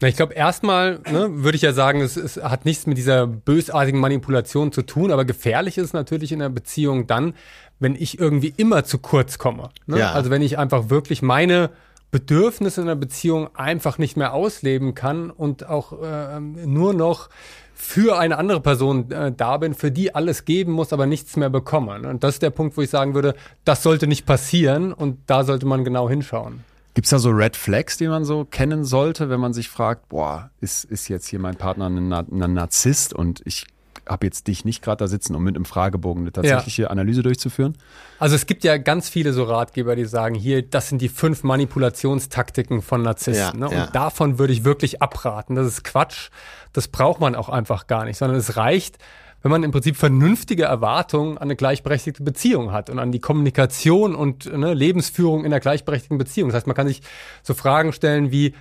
Na, ich glaube, erstmal ne, würde ich ja sagen, es, es hat nichts mit dieser bösartigen Manipulation zu tun, aber gefährlich ist es natürlich in einer Beziehung dann, wenn ich irgendwie immer zu kurz komme. Ne? Ja. Also wenn ich einfach wirklich meine Bedürfnisse in einer Beziehung einfach nicht mehr ausleben kann und auch äh, nur noch für eine andere Person äh, da bin, für die alles geben muss, aber nichts mehr bekomme. Ne? Und das ist der Punkt, wo ich sagen würde, das sollte nicht passieren und da sollte man genau hinschauen. Gibt's da so Red Flags, die man so kennen sollte, wenn man sich fragt, boah, ist, ist jetzt hier mein Partner ein, Na- ein Narzisst und ich habe jetzt dich nicht gerade da sitzen, um mit einem Fragebogen eine tatsächliche Analyse durchzuführen? Also es gibt ja ganz viele so Ratgeber, die sagen, hier, das sind die fünf Manipulationstaktiken von Narzissten. Ja, ne? ja. Und davon würde ich wirklich abraten. Das ist Quatsch. Das braucht man auch einfach gar nicht, sondern es reicht, wenn man im Prinzip vernünftige Erwartungen an eine gleichberechtigte Beziehung hat und an die Kommunikation und ne, Lebensführung in einer gleichberechtigten Beziehung. Das heißt, man kann sich so Fragen stellen wie,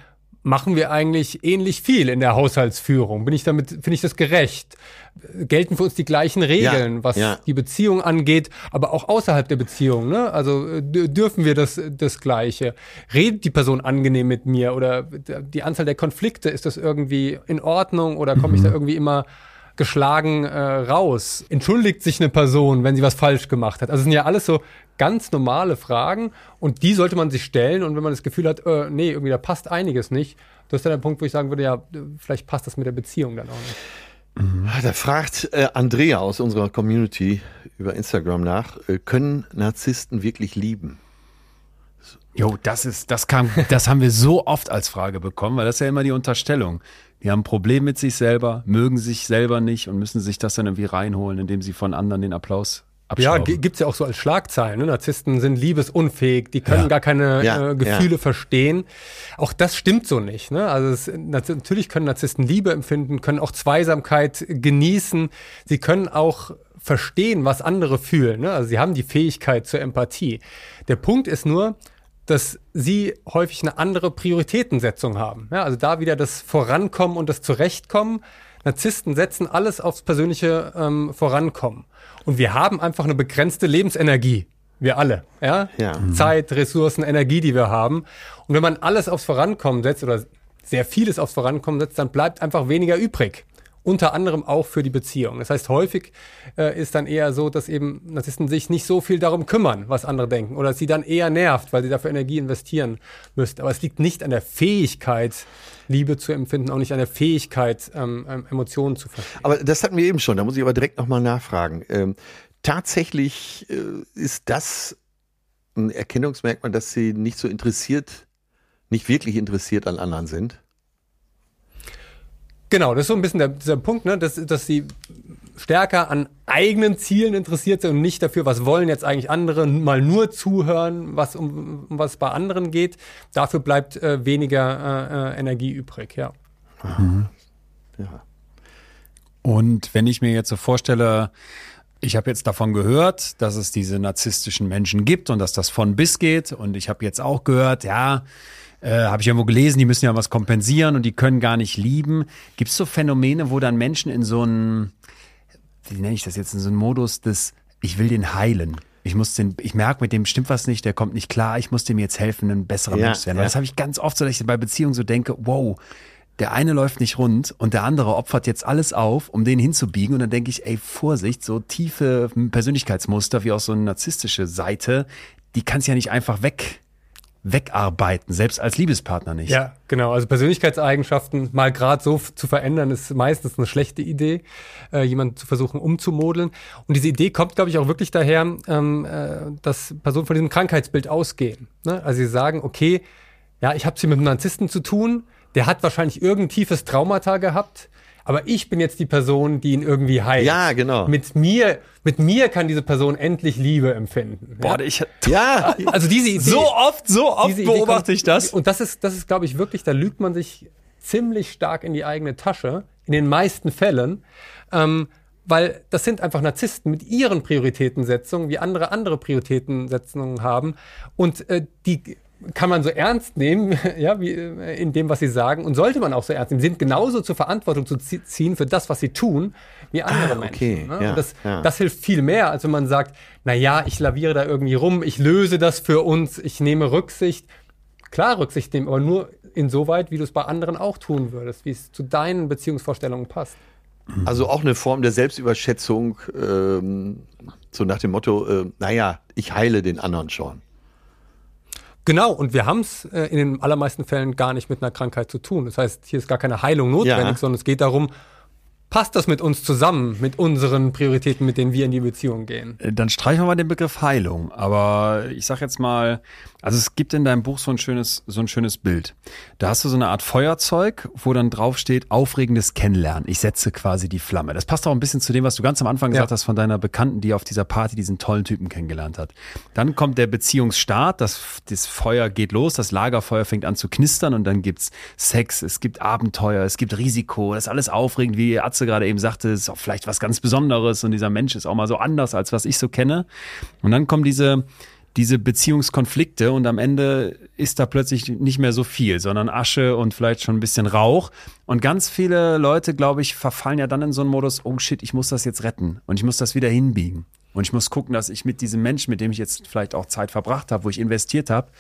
machen wir eigentlich ähnlich viel in der Haushaltsführung? Bin ich damit, finde ich das gerecht? Gelten für uns die gleichen Regeln, Ja, was ja. die Beziehung angeht, aber auch außerhalb der Beziehung. Ne? Also äh, dür- dürfen wir das, das Gleiche? Redet die Person angenehm mit mir oder die Anzahl der Konflikte, ist das irgendwie in Ordnung oder komme ich da irgendwie immer geschlagen äh, raus? Entschuldigt sich eine Person, wenn sie was falsch gemacht hat? Also es sind ja alles so ganz normale Fragen und die sollte man sich stellen und wenn man das Gefühl hat, äh, nee, irgendwie da passt einiges nicht, das ist dann der Punkt, wo ich sagen würde, ja, vielleicht passt das mit der Beziehung dann auch nicht. Ah, Da fragt äh, Andrea aus unserer Community über Instagram nach, äh, können Narzissten wirklich lieben? Jo, das ist, das kam, das haben wir so oft als Frage bekommen, weil das ist ja immer die Unterstellung. Die haben ein Problem mit sich selber, mögen sich selber nicht und müssen sich das dann irgendwie reinholen, indem sie von anderen den Applaus Ja, abschrauben. gi- gibt's ja auch so als Schlagzeilen. Ne? Narzissten sind liebesunfähig, die können Ja. gar keine Ja, äh, Gefühle ja. verstehen. Auch das stimmt so nicht. Ne? Also es, nat- natürlich können Narzissten Liebe empfinden, können auch Zweisamkeit genießen. Sie können auch verstehen, was andere fühlen. Ne? Also sie haben die Fähigkeit zur Empathie. Der Punkt ist nur, dass sie häufig eine andere Prioritätensetzung haben. Ja, also da wieder das Vorankommen und das Zurechtkommen. Narzissten setzen alles aufs persönliche ähm, Vorankommen. Und wir haben einfach eine begrenzte Lebensenergie. Wir alle. Ja? Ja. Zeit, Ressourcen, Energie, die wir haben. Und wenn man alles aufs Vorankommen setzt oder sehr vieles aufs Vorankommen setzt, dann bleibt einfach weniger übrig. Unter anderem auch für die Beziehung. Das heißt, häufig äh, ist dann eher so, dass eben Narzissten sich nicht so viel darum kümmern, was andere denken. Oder sie dann eher nervt, weil sie dafür Energie investieren müssten. Aber es liegt nicht an der Fähigkeit, Liebe zu empfinden, auch nicht an der Fähigkeit, ähm, ähm, Emotionen zu verstehen. Aber das hatten wir eben schon, da muss ich aber direkt nochmal nachfragen. Ähm, tatsächlich äh, ist das ein Erkennungsmerkmal, dass sie nicht so interessiert nicht wirklich interessiert an anderen sind? Genau, das ist so ein bisschen der, dieser Punkt, ne, dass, dass sie stärker an eigenen Zielen interessiert sind und nicht dafür, was wollen jetzt eigentlich andere, mal nur zuhören, was um, um was bei anderen geht. Dafür bleibt äh, weniger äh, äh Energie übrig, ja. Mhm. Ja. Und wenn ich mir jetzt so vorstelle, ich habe jetzt davon gehört, dass es diese narzisstischen Menschen gibt und dass das von bis geht. Und ich habe jetzt auch gehört, ja, äh, habe ich irgendwo gelesen, die müssen ja was kompensieren und die können gar nicht lieben. Gibt es so Phänomene, wo dann Menschen in so einen, wie nenne ich das jetzt, in so einen Modus des, ich will den heilen. Ich muss den, ich merke, mit dem stimmt was nicht, der kommt nicht klar, ich muss dem jetzt helfen, ein besserer ja, Mensch zu werden. Ja. Das habe ich ganz oft so, dass ich bei Beziehungen so denke, wow, der eine läuft nicht rund und der andere opfert jetzt alles auf, um den hinzubiegen. Und dann denke ich, ey, Vorsicht, so tiefe Persönlichkeitsmuster wie auch so eine narzisstische Seite, die kannst ja nicht einfach weg wegarbeiten, selbst als Liebespartner nicht. Ja, genau. Also Persönlichkeitseigenschaften mal gerade so zu verändern, ist meistens eine schlechte Idee, äh, jemanden zu versuchen umzumodeln. Und diese Idee kommt, glaube ich, auch wirklich daher, ähm, äh, dass Personen von diesem Krankheitsbild ausgehen. Ne? Also sie sagen, okay, ja, ich habe es hier mit einem Narzissten zu tun, der hat wahrscheinlich irgendein tiefes Traumata gehabt aber ich bin jetzt die Person, die ihn irgendwie heilt. Ja, genau. Mit mir, mit mir kann diese Person endlich Liebe empfinden. Boah, ja? ich, ja. Also diese Idee. So oft, so oft beobachte ich das. Und das ist, das ist, glaube ich, wirklich, da lügt man sich ziemlich stark in die eigene Tasche. In den meisten Fällen. Ähm, weil das sind einfach Narzissten mit ihren Prioritätensetzungen, wie andere andere Prioritätensetzungen haben. Und äh, die kann man so ernst nehmen, ja, wie äh, in dem, was sie sagen, und sollte man auch so ernst nehmen. Sie sind genauso zur Verantwortung zu ziehen für das, was sie tun, wie andere ah, okay. Menschen. Ne? Ja, das, ja. das hilft viel mehr, als wenn man sagt, na ja, ich laviere da irgendwie rum, ich löse das für uns, ich nehme Rücksicht. Klar Rücksicht nehmen, aber nur insoweit, wie du es bei anderen auch tun würdest, wie es zu deinen Beziehungsvorstellungen passt. Also auch eine Form der Selbstüberschätzung, ähm, so nach dem Motto, äh, naja, ich heile den anderen schon. Genau, und wir haben es äh, in den allermeisten Fällen gar nicht mit einer Krankheit zu tun. Das heißt, hier ist gar keine Heilung notwendig, ja. sondern es geht darum, passt das mit uns zusammen, mit unseren Prioritäten, mit denen wir in die Beziehung gehen? Äh, dann streichen wir mal den Begriff Heilung. Aber ich sag jetzt mal, also es gibt in deinem Buch so ein schönes, so ein schönes Bild. Da hast du so eine Art Feuerzeug, wo dann drauf steht, aufregendes Kennenlernen. Ich setze quasi die Flamme. Das passt auch ein bisschen zu dem, was du ganz am Anfang gesagt ja. hast von deiner Bekannten, die auf dieser Party diesen tollen Typen kennengelernt hat. Dann kommt der Beziehungsstart, das, das Feuer geht los, das Lagerfeuer fängt an zu knistern und dann gibt's Sex, es gibt Abenteuer, es gibt Risiko, das ist alles aufregend, wie Atze gerade eben sagte, ist auch vielleicht was ganz Besonderes und dieser Mensch ist auch mal so anders, als was ich so kenne. Und dann kommen diese, diese Beziehungskonflikte und am Ende ist da plötzlich nicht mehr so viel, sondern Asche und vielleicht schon ein bisschen Rauch. Und ganz viele Leute, glaube ich, verfallen ja dann in so einen Modus, oh shit, ich muss das jetzt retten und ich muss das wieder hinbiegen. Und ich muss gucken, dass ich mit diesem Menschen, mit dem ich jetzt vielleicht auch Zeit verbracht habe, wo ich investiert habe,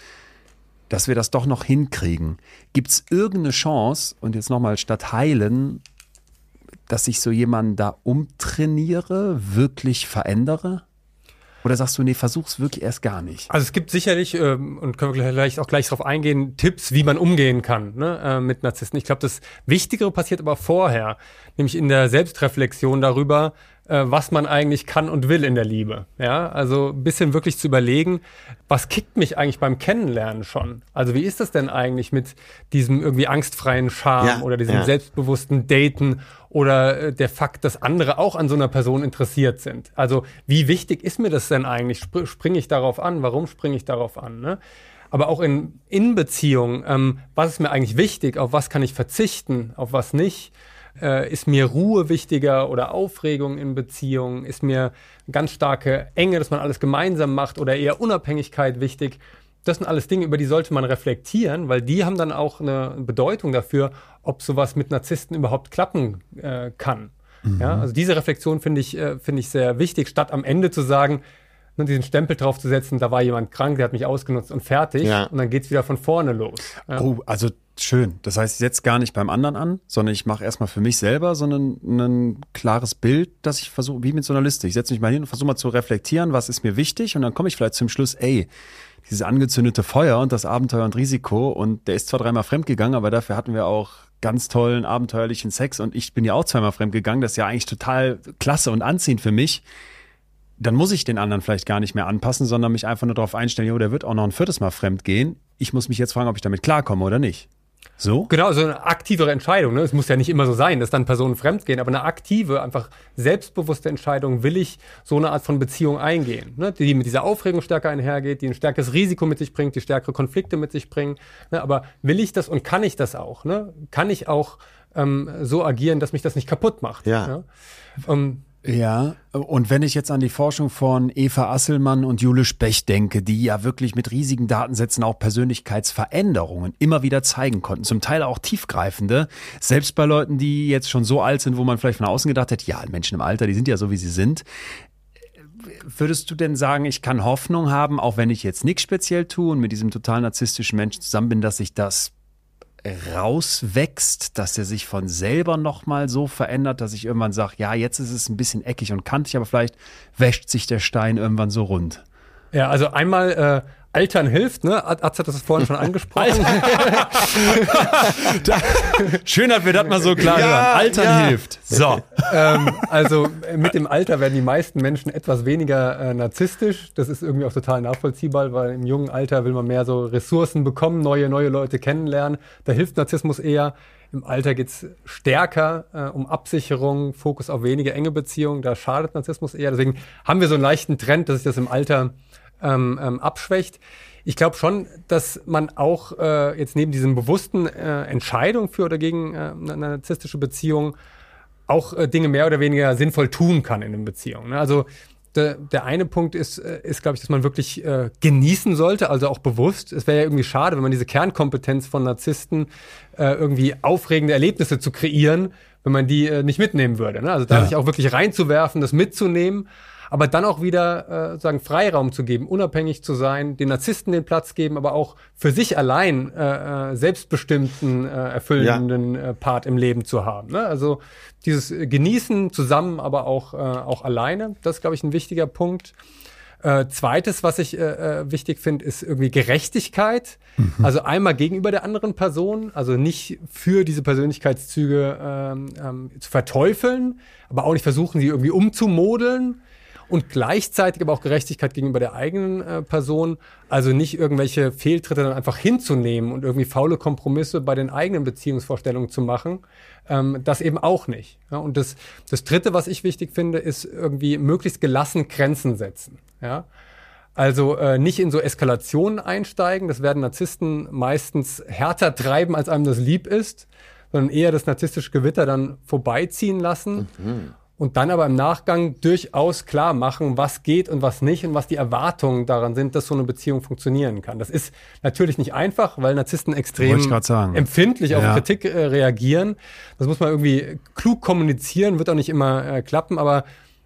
dass wir das doch noch hinkriegen. Gibt es irgendeine Chance, und jetzt nochmal statt heilen, dass ich so jemanden da umtrainiere, wirklich verändere? Oder sagst du, nee, versuch's wirklich erst gar nicht? Also es gibt sicherlich, ähm, und können wir vielleicht auch gleich darauf eingehen, Tipps, wie man umgehen kann ne, äh, mit Narzissten. Ich glaube, das Wichtigere passiert aber vorher, nämlich in der Selbstreflexion darüber, äh, was man eigentlich kann und will in der Liebe. Ja, also ein bisschen wirklich zu überlegen, was kickt mich eigentlich beim Kennenlernen schon? Also wie ist das denn eigentlich mit diesem irgendwie angstfreien Charme ja, oder diesem ja. selbstbewussten Daten oder äh, der Fakt, dass andere auch an so einer Person interessiert sind? Also wie wichtig ist mir das denn eigentlich? Sp springe ich darauf an? Warum springe ich darauf an? Ne? aber auch in, in Beziehung, ähm, was ist mir eigentlich wichtig, auf was kann ich verzichten, auf was nicht. Äh, ist mir Ruhe wichtiger oder Aufregung in Beziehungen? Ist mir ganz starke Enge, dass man alles gemeinsam macht oder eher Unabhängigkeit wichtig? Das sind alles Dinge, über die sollte man reflektieren, weil die haben dann auch eine Bedeutung dafür, ob sowas mit Narzissten überhaupt klappen äh, kann. Mhm. Ja, also diese Reflexion finde ich, äh, finde ich sehr wichtig, statt am Ende zu sagen, nur diesen Stempel draufzusetzen, da war jemand krank, der hat mich ausgenutzt und fertig. Ja. Und dann geht's wieder von vorne los. Ja. Oh, also schön. Das heißt, ich setze gar nicht beim anderen an, sondern ich mache erstmal für mich selber, sondern ein klares Bild, dass ich versuche, wie mit so einer Liste. Ich setze mich mal hin und versuche mal zu reflektieren, was ist mir wichtig und dann komme ich vielleicht zum Schluss, ey, dieses angezündete Feuer und das Abenteuer und Risiko und der ist zwar dreimal fremdgegangen, aber dafür hatten wir auch ganz tollen, abenteuerlichen Sex und ich bin ja auch zweimal fremdgegangen. Das ist ja eigentlich total klasse und anziehend für mich dann muss ich den anderen vielleicht gar nicht mehr anpassen, sondern mich einfach nur darauf einstellen, jo, der wird auch noch ein viertes Mal fremd gehen. ich muss mich jetzt fragen, ob ich damit klarkomme oder nicht. So? Genau, so eine aktivere Entscheidung. Ne? Es muss ja nicht immer so sein, dass dann Personen fremd gehen, aber eine aktive, einfach selbstbewusste Entscheidung, will ich so eine Art von Beziehung eingehen, ne? die mit dieser Aufregung stärker einhergeht, die ein stärkeres Risiko mit sich bringt, die stärkere Konflikte mit sich bringen. Ne? Aber will ich das und kann ich das auch? Ne? Kann ich auch ähm, so agieren, dass mich das nicht kaputt macht? Ja. ja? Ähm, Ja, und wenn ich jetzt an die Forschung von Eva Asselmann und Jule Spech denke, die ja wirklich mit riesigen Datensätzen auch Persönlichkeitsveränderungen immer wieder zeigen konnten, zum Teil auch tiefgreifende, selbst bei Leuten, die jetzt schon so alt sind, wo man vielleicht von außen gedacht hat, ja, Menschen im Alter, die sind ja so, wie sie sind. Würdest du denn sagen, ich kann Hoffnung haben, auch wenn ich jetzt nichts speziell tue und mit diesem total narzisstischen Menschen zusammen bin, dass sich das rauswächst, dass er sich von selber nochmal so verändert, dass ich irgendwann sage, ja, jetzt ist es ein bisschen eckig und kantig, aber vielleicht wäscht sich der Stein irgendwann so rund. ja, also einmal äh, Altern hilft, ne? Arzt hat das vorhin schon angesprochen. Schön, dass wir das mal so klar Ja, hören. Altern ja. hilft. So. ähm, also mit dem Alter werden die meisten Menschen etwas weniger äh, narzisstisch. Das ist irgendwie auch total nachvollziehbar, weil im jungen Alter will man mehr so Ressourcen bekommen, neue, neue Leute kennenlernen. Da hilft Narzissmus eher. Im Alter geht's stärker äh, um Absicherung, Fokus auf wenige enge Beziehungen. Da schadet Narzissmus eher. Deswegen haben wir so einen leichten Trend, dass sich das im Alter ähm, ähm, abschwächt. Ich glaube schon, dass man auch äh, jetzt neben diesen bewussten äh, Entscheidungen für oder gegen äh, eine narzisstische Beziehung auch äh, Dinge mehr oder weniger sinnvoll tun kann in den Beziehungen. Ne? Also der, der eine Punkt ist, äh, ist glaube ich, dass man wirklich äh, genießen sollte, also auch bewusst. Es wäre ja irgendwie schade, wenn man diese Kernkompetenz von Narzissten äh, irgendwie aufregende Erlebnisse zu kreieren, wenn man die äh, nicht mitnehmen würde. Ne? Also da Ja. sich auch wirklich reinzuwerfen, das mitzunehmen, aber dann auch wieder äh, sagen Freiraum zu geben, unabhängig zu sein, den Narzissten den Platz geben, aber auch für sich allein äh, äh, selbstbestimmten, äh, erfüllenden äh, Part im Leben zu haben. Ne? Also dieses äh, Genießen zusammen, aber auch, äh, auch alleine, das ist, glaube ich, ein wichtiger Punkt. Äh, zweites, was ich äh, äh, wichtig finde, ist irgendwie Gerechtigkeit. Also einmal gegenüber der anderen Person, also nicht für diese Persönlichkeitszüge ähm, ähm, zu verteufeln, aber auch nicht versuchen, sie irgendwie umzumodeln. Und gleichzeitig aber auch Gerechtigkeit gegenüber der eigenen äh, Person. Also nicht irgendwelche Fehltritte dann einfach hinzunehmen und irgendwie faule Kompromisse bei den eigenen Beziehungsvorstellungen zu machen. Ähm, das eben auch nicht. Ja, und das, das Dritte, was ich wichtig finde, ist irgendwie möglichst gelassen Grenzen setzen. Ja? Also äh, nicht in so Eskalationen einsteigen. Das werden Narzissten meistens härter treiben, als einem das lieb ist, sondern eher das narzisstische Gewitter dann vorbeiziehen lassen. Und dann aber im Nachgang durchaus klar machen, was geht und was nicht und was die Erwartungen daran sind, dass so eine Beziehung funktionieren kann. Das ist natürlich nicht einfach, weil Narzissten extrem empfindlich auf Ja. Kritik äh, reagieren. Das muss man irgendwie klug kommunizieren, wird auch nicht immer äh, klappen, aber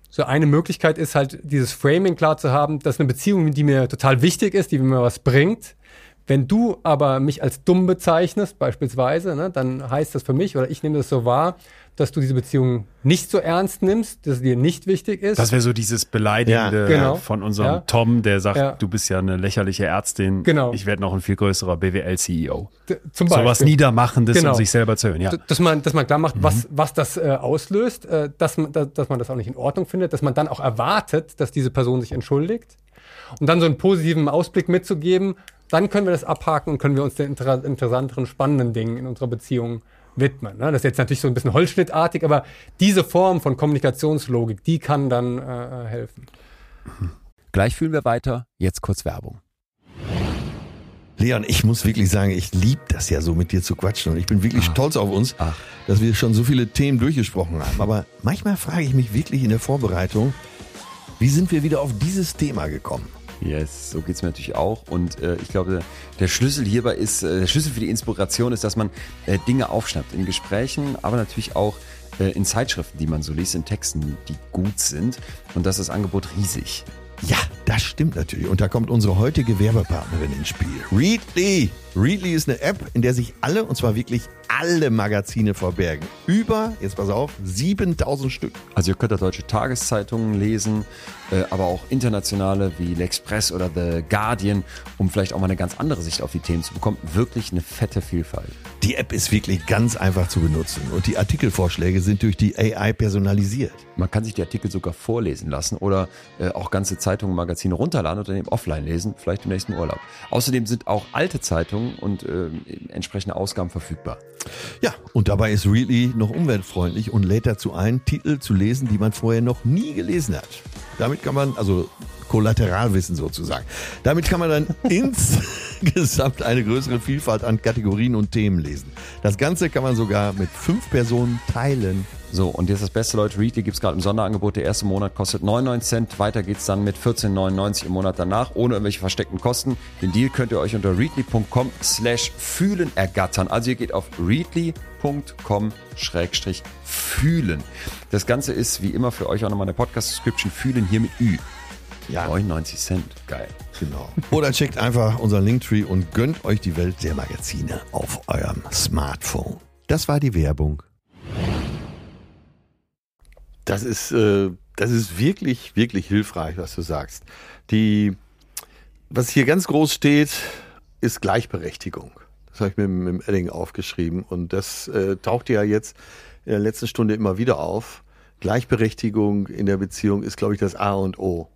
so eine Möglichkeit ist halt, dieses Framing klar zu haben, dass eine Beziehung, die mir total wichtig ist, die mir was bringt. Wenn du aber mich als dumm bezeichnest, beispielsweise, ne, dann heißt das für mich, oder ich nehme das so wahr, dass du diese Beziehung nicht so ernst nimmst, dass es dir nicht wichtig ist. Das wäre so dieses Beleidigende Ja, genau. von unserem Ja. Tom, der sagt, Ja. du bist ja eine lächerliche Ärztin. Genau. Ich werde noch ein viel größerer BWL-CEO. Zum So was Niedermachendes, Genau. um sich selber zu hören. Ja. Dass man, dass man klar macht, was, was das äh, auslöst, äh, dass, man, da- dass man das auch nicht in Ordnung findet, dass man dann auch erwartet, dass diese Person sich entschuldigt und dann so einen positiven Ausblick mitzugeben, dann können wir das abhaken und können wir uns den inter interessanteren, spannenden Dingen in unserer Beziehung widmen. Ne? Das ist jetzt natürlich so ein bisschen holzschnittartig, aber diese Form von Kommunikationslogik, die kann dann äh, äh, helfen. Gleich fühlen wir weiter. Jetzt kurz Werbung. Leon, ich muss wirklich sagen, ich liebe das ja so mit dir zu quatschen und ich bin wirklich stolz auf uns, Ach. dass wir schon so viele Themen durchgesprochen haben. Aber manchmal frage ich mich wirklich in der Vorbereitung, wie sind wir wieder auf dieses Thema gekommen? Yes, so geht's mir natürlich auch. Und äh, ich glaube, der Schlüssel hierbei ist, äh, der Schlüssel für die Inspiration ist, dass man äh, Dinge aufschnappt in Gesprächen, aber natürlich auch äh, in Zeitschriften, die man so liest, in Texten, die gut sind. Und das ist das Angebot riesig. Ja, das stimmt natürlich. Und da kommt unsere heutige Werbepartnerin ins Spiel. Readly. Readly ist eine App, in der sich alle, und zwar wirklich alle Magazine verbergen. Über, jetzt pass auf, 7000 Stück. Also ihr könnt da deutsche Tageszeitungen lesen, äh, aber auch internationale wie L'Express oder The Guardian, um vielleicht auch mal eine ganz andere Sicht auf die Themen zu bekommen. Wirklich eine fette Vielfalt. Die App ist wirklich ganz einfach zu benutzen und die Artikelvorschläge sind durch die AI personalisiert. Man kann sich die Artikel sogar vorlesen lassen oder äh, auch ganze Zeitungen, Magazine Magazine runterladen und dann eben offline lesen, vielleicht im nächsten Urlaub. Außerdem sind auch alte Zeitungen und äh, entsprechende Ausgaben verfügbar. Ja, und dabei ist Really noch umweltfreundlich und lädt dazu ein, Titel zu lesen, die man vorher noch nie gelesen hat. Damit kann man, also Kollateralwissen sozusagen. Damit kann man dann insgesamt eine größere Vielfalt an Kategorien und Themen lesen. Das Ganze kann man sogar mit fünf Personen teilen. So, und jetzt das beste, Leute, Readly gibt's gerade im Sonderangebot. Der erste Monat kostet 99 Cent. Weiter geht's dann mit 14,99 im Monat danach, ohne irgendwelche versteckten Kosten. Den Deal könnt ihr euch unter readly.com slash fühlen ergattern. Also ihr geht auf readly.com schrägstrich fühlen. Das Ganze ist wie immer für euch auch nochmal eine Podcast-Description. Fühlen hier mit Ü. Ja. 99 Cent. Geil. Genau. Oder checkt einfach unseren Linktree und gönnt euch die Welt der Magazine auf eurem Smartphone. Das war die Werbung. Das ist, äh, das ist wirklich, wirklich hilfreich, was du sagst. Die, was hier ganz groß steht, ist Gleichberechtigung. Das habe ich mir mit dem Edding aufgeschrieben und das äh, taucht ja jetzt in der letzten Stunde immer wieder auf. Gleichberechtigung in der Beziehung ist, glaube ich, das A und O.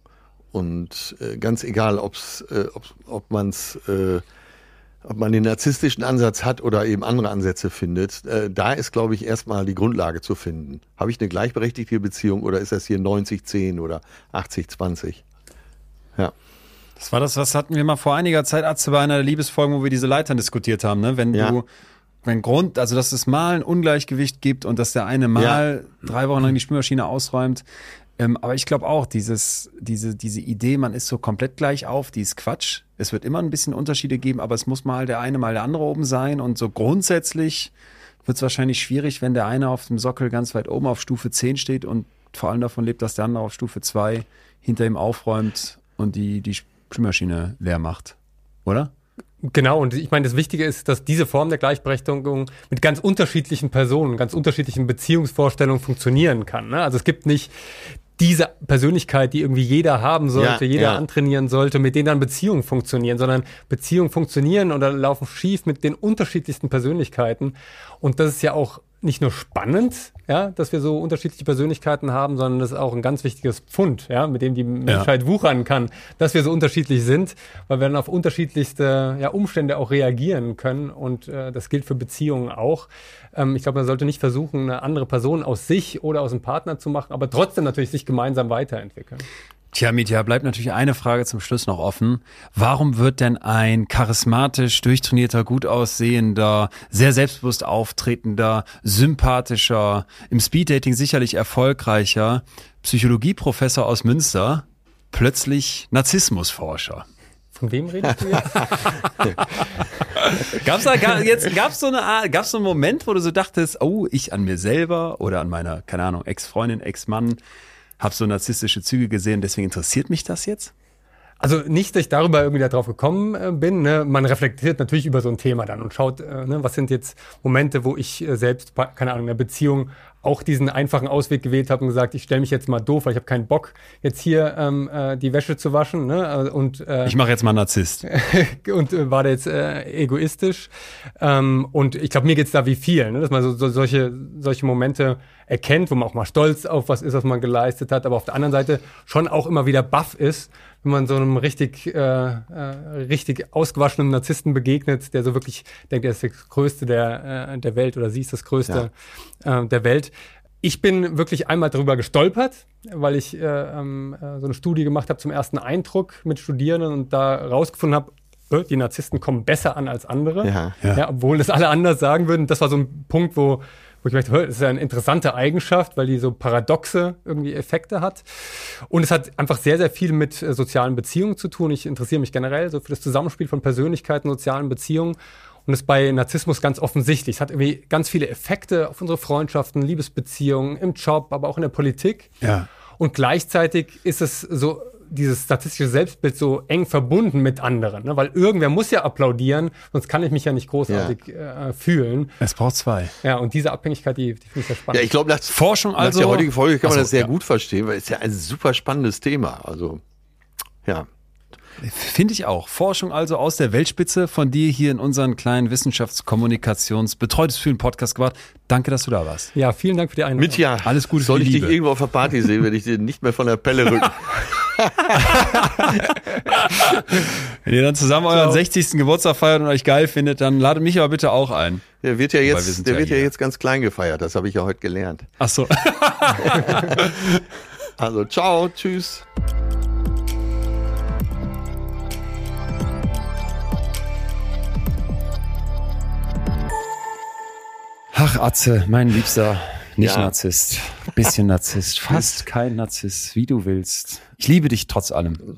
Und äh, ganz egal, ob's, äh, ob, ob man's, äh, ob man den narzisstischen Ansatz hat oder eben andere Ansätze findet, äh, da ist, glaube ich, erstmal die Grundlage zu finden. Habe ich eine gleichberechtigte Beziehung oder ist das hier 90-10 oder 80-20? Ja. Das war das, was hatten wir mal vor einiger Zeit, Atze, bei einer der Liebesfolgen, wo wir diese Leitern diskutiert haben, ne? Wenn Ja. du, wenn Grund, also dass es mal ein Ungleichgewicht gibt und dass der eine mal drei Wochen lang die Spülmaschine ausräumt. Ähm, aber ich glaube auch, dieses, diese, diese Idee, man ist so komplett gleich auf, die ist Quatsch. Es wird immer ein bisschen Unterschiede geben, aber es muss mal der eine, mal der andere oben sein. Und so grundsätzlich wird es wahrscheinlich schwierig, wenn der eine auf dem Sockel ganz weit oben auf Stufe 10 steht und vor allem davon lebt, dass der andere auf Stufe 2 hinter ihm aufräumt und die, die Spülmaschine leer macht. Oder? Genau, und ich meine, das Wichtige ist, dass diese Form der Gleichberechtigung mit ganz unterschiedlichen Personen, ganz unterschiedlichen Beziehungsvorstellungen funktionieren kann. Ne? Also es gibt nicht diese Persönlichkeit, die irgendwie jeder haben sollte, Ja, jeder ja. antrainieren sollte, mit denen dann Beziehungen funktionieren, sondern Beziehungen funktionieren oder laufen schief mit den unterschiedlichsten Persönlichkeiten. Und das ist ja auch nicht nur spannend, ja, dass wir so unterschiedliche Persönlichkeiten haben, sondern das ist auch ein ganz wichtiges Pfund, ja, mit dem die Menschheit wuchern kann, dass wir so unterschiedlich sind, weil wir dann auf unterschiedlichste ja, Umstände auch reagieren können und äh, das gilt für Beziehungen auch. Ähm, ich glaube, man sollte nicht versuchen, eine andere Person aus sich oder aus einem Partner zu machen, aber trotzdem natürlich sich gemeinsam weiterentwickeln. Tja, Mitya, bleibt natürlich eine Frage zum Schluss noch offen. Warum wird denn ein charismatisch, durchtrainierter, gut aussehender, sehr selbstbewusst auftretender, sympathischer, im Speeddating sicherlich erfolgreicher Psychologieprofessor aus Münster plötzlich Narzissmusforscher? Von wem redest du jetzt? Gab's da ga- jetzt gab's so eine Art, gab's so einen Moment, wo du so dachtest, oh, ich an mir selber oder an meiner, keine Ahnung, Ex-Freundin, Ex-Mann, hab so narzisstische Züge gesehen, deswegen interessiert mich das jetzt? Also nicht, dass ich darüber irgendwie darauf gekommen äh, bin. Ne? Man reflektiert natürlich über so ein Thema dann und schaut, äh, ne, was sind jetzt Momente, wo ich äh, selbst, keine Ahnung, in einer Beziehung auch diesen einfachen Ausweg gewählt habe und gesagt, ich stelle mich jetzt mal doof, weil ich habe keinen Bock, jetzt hier ähm, äh, die Wäsche zu waschen. Ne? Und äh, Ich mache jetzt mal Narzisst. und äh, war da jetzt äh, egoistisch. Ähm, und ich glaube, mir geht's da wie viel, ne? dass man so, so solche, solche Momente erkennt, wo man auch mal stolz auf was ist, was man geleistet hat, aber auf der anderen Seite schon auch immer wieder baff ist, wenn man so einem richtig, äh, äh, richtig ausgewaschenen Narzissten begegnet, der so wirklich denkt, er ist das Größte der, äh, der Welt oder sie ist das Größte äh, der Welt. Ich bin wirklich einmal darüber gestolpert, weil ich äh, ähm, äh, so eine Studie gemacht habe zum ersten Eindruck mit Studierenden und da rausgefunden habe, äh, die Narzissten kommen besser an als andere. Ja. Ja. obwohl das alle anders sagen würden. Das war so ein Punkt, wo, wo ich hör, das ist ja eine interessante Eigenschaft, weil die so paradoxe irgendwie Effekte hat. Und es hat einfach sehr, sehr viel mit äh, sozialen Beziehungen zu tun. Ich interessiere mich generell so für das Zusammenspiel von Persönlichkeiten, sozialen Beziehungen. Und das ist bei Narzissmus ganz offensichtlich. Es hat irgendwie ganz viele Effekte auf unsere Freundschaften, Liebesbeziehungen, im Job, aber auch in der Politik. Ja. Und gleichzeitig ist es so, dieses statistische Selbstbild so eng verbunden mit anderen. Ne? Weil irgendwer muss ja applaudieren, sonst kann ich mich ja nicht großartig äh, fühlen. Es braucht zwei. Ja, und diese Abhängigkeit, die, die finde ich sehr spannend. Ja, ich glaube, nach, Forschung nach also. der heutigen Folge kann man Ach so, das sehr ja. gut verstehen, weil es ist ja ein super spannendes Thema. Also, ja. Finde ich auch. Forschung also aus der Weltspitze von dir hier in unseren kleinen Wissenschaftskommunikations betreutes Fühlen Podcast gebracht. Danke, dass du da warst. ja, vielen Dank für die Einladung. Mitja, Alles Gute für soll ich dich Liebe. irgendwo auf der Party sehen, wenn ich dir nicht mehr von der Pelle rücken? Wenn ihr dann zusammen euren 60. Geburtstag feiert und euch geil findet, dann ladet mich aber bitte auch ein. Der wird ja wir jetzt, sind der ja wird ja jetzt ganz klein gefeiert. Das habe ich ja heute gelernt. Ach so. Also ciao, tschüss. Ach, Atze, mein Liebster. Nicht Ja. Narzisst. Bisschen Narzisst. Fast kein Narzisst, wie du willst. Ich liebe dich trotz allem.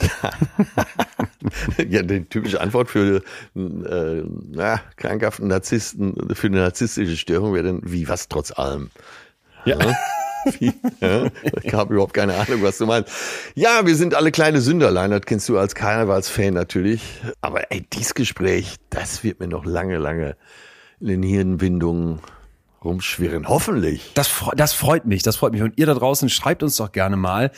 Ja, die typische Antwort für äh, na, krankhaften Narzissten, für eine narzisstische Störung wäre dann, wie was trotz allem. Ja. Wie, ja? Ich habe überhaupt keine Ahnung, was du meinst. Ja, wir sind alle kleine Sünderlein, das kennst du als Karnevalsfan natürlich. Aber ey, dieses Gespräch, das wird mir noch lange, lange in den Hirnwindungen rumschwirren. Hoffentlich. Das, das freut mich, das freut mich. Und ihr da draußen schreibt uns doch gerne mal,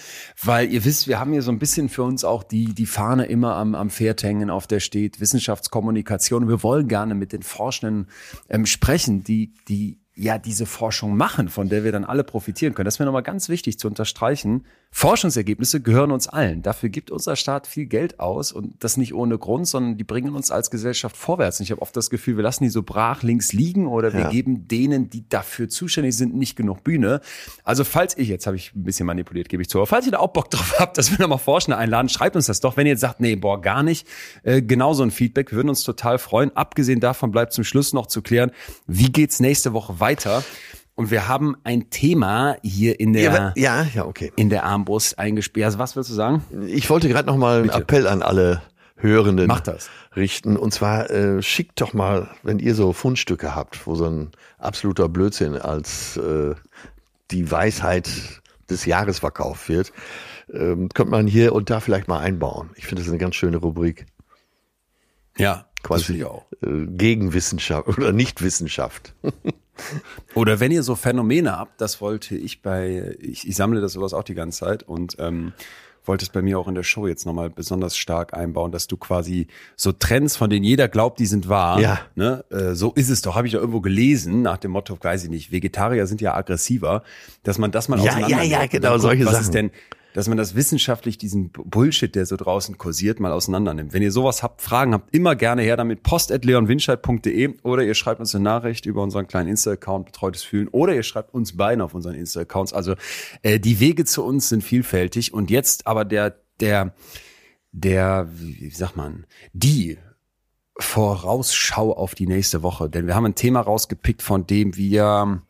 weil ihr wisst, wir haben hier so ein bisschen für uns auch die, die Fahne immer am, am Pferd hängen, auf der steht Wissenschaftskommunikation. Wir wollen gerne mit den Forschenden ähm, sprechen, die, die ja diese Forschung machen, von der wir dann alle profitieren können. Das mir nochmal ganz wichtig zu unterstreichen. Forschungsergebnisse gehören uns allen. Dafür gibt unser Staat viel Geld aus und das nicht ohne Grund, sondern die bringen uns als Gesellschaft vorwärts. Und ich habe oft das Gefühl, wir lassen die so brach links liegen oder wir Ja. geben denen, die dafür zuständig sind, nicht genug Bühne. Also falls ich, jetzt habe ich ein bisschen manipuliert, gebe ich zu, aber falls ihr da auch Bock drauf habt, dass wir nochmal Forschende einladen, schreibt uns das doch. Wenn ihr jetzt sagt, nee, boah, gar nicht, äh, genau so ein Feedback, wir würden uns total freuen. Abgesehen davon bleibt zum Schluss noch zu klären, wie geht's nächste Woche weiter? Und wir haben ein Thema hier in der, Ja, ja, ja, okay. in der Armbrust eingesperrt. Also was willst du sagen? Ich wollte gerade noch mal einen Appell an alle Hörenden Mach das. richten. Und zwar äh, schickt doch mal, wenn ihr so Fundstücke habt, wo so ein absoluter Blödsinn als äh, die Weisheit des Jahres verkauft wird, ähm, könnte man hier und da vielleicht mal einbauen. Ich finde das eine ganz schöne Rubrik. Ja, Quasi das finde ich auch. Äh, Gegenwissenschaft oder Nichtwissenschaft. Oder wenn ihr so Phänomene habt, das wollte ich bei, ich, ich sammle das sowas auch die ganze Zeit und ähm, wollte es bei mir auch in der Show jetzt nochmal besonders stark einbauen, dass du quasi so Trends, von denen jeder glaubt, die sind wahr. Ja. Ne? Äh, so ist es doch, habe ich doch irgendwo gelesen, nach dem Motto, weiß ich nicht, Vegetarier sind ja aggressiver, dass man das mal Ja, ja, ja, genau, guckt, solche was Sachen. Ist denn, dass man das wissenschaftlich, diesen Bullshit, der so draußen kursiert, mal auseinander nimmt. Wenn ihr sowas habt, Fragen habt, immer gerne her damit post.leonwinscheid.de oder ihr schreibt uns eine Nachricht über unseren kleinen Insta-Account Betreutes Fühlen oder ihr schreibt uns beiden auf unseren Insta-Accounts. Also äh, die Wege zu uns sind vielfältig und jetzt aber der, der, der, wie, wie sagt man, die Vorausschau auf die nächste Woche. Denn wir haben ein Thema rausgepickt, von dem wir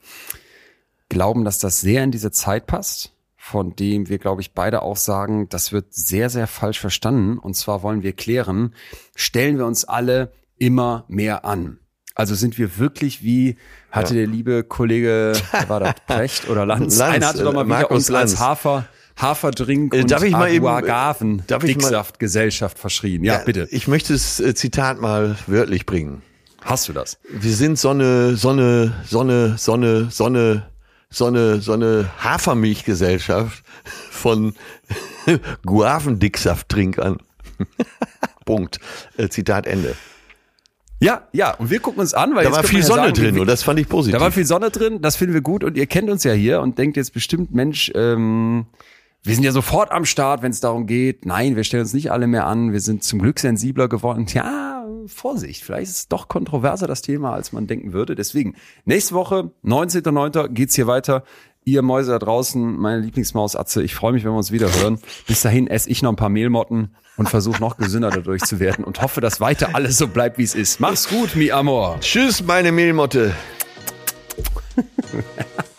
glauben, dass das sehr in diese Zeit passt, von dem wir, glaube ich, beide auch sagen, das wird sehr, sehr falsch verstanden. Und zwar wollen wir klären, stellen wir uns alle immer mehr an. Also sind wir wirklich wie, hatte der liebe Kollege, war das, Precht oder Lanz? Lanz, Einer hatte doch mal wieder uns als Lanz. Hafer, Haferdrink Äh, und darf ich mal eben, äh, Aguagaven darf ich Dicksaftgesellschaft verschrien. Ja, bitte. Ich möchte das äh, Zitat mal wörtlich bringen. Hast du das? Wir sind so eine, so eine, so eine, so eine, so eine, Hafermilchgesellschaft von Guavendicksafttrinkern. Punkt. Äh, Zitat Ende. Ja, ja. Und wir gucken uns an, weil Da war viel ja Sonne sagen, drin wie- und das fand ich positiv. Da war viel Sonne drin, das finden wir gut und ihr kennt uns ja hier und denkt jetzt bestimmt, Mensch, ähm, wir sind ja sofort am Start, wenn es darum geht. Nein, wir stellen uns nicht alle mehr an, wir sind zum Glück sensibler geworden. Ja, Vorsicht, vielleicht ist es doch kontroverser das Thema, als man denken würde. Deswegen, nächste Woche, 19.09. geht's hier weiter. Ihr Mäuse da draußen, meine Lieblingsmaus Atze, ich freue mich, wenn wir uns wieder hören. Bis dahin esse ich noch ein paar Mehlmotten und versuche noch gesünder dadurch zu werden und hoffe, dass weiter alles so bleibt, wie es ist. Mach's gut, mi amor. Tschüss, meine Mehlmotte.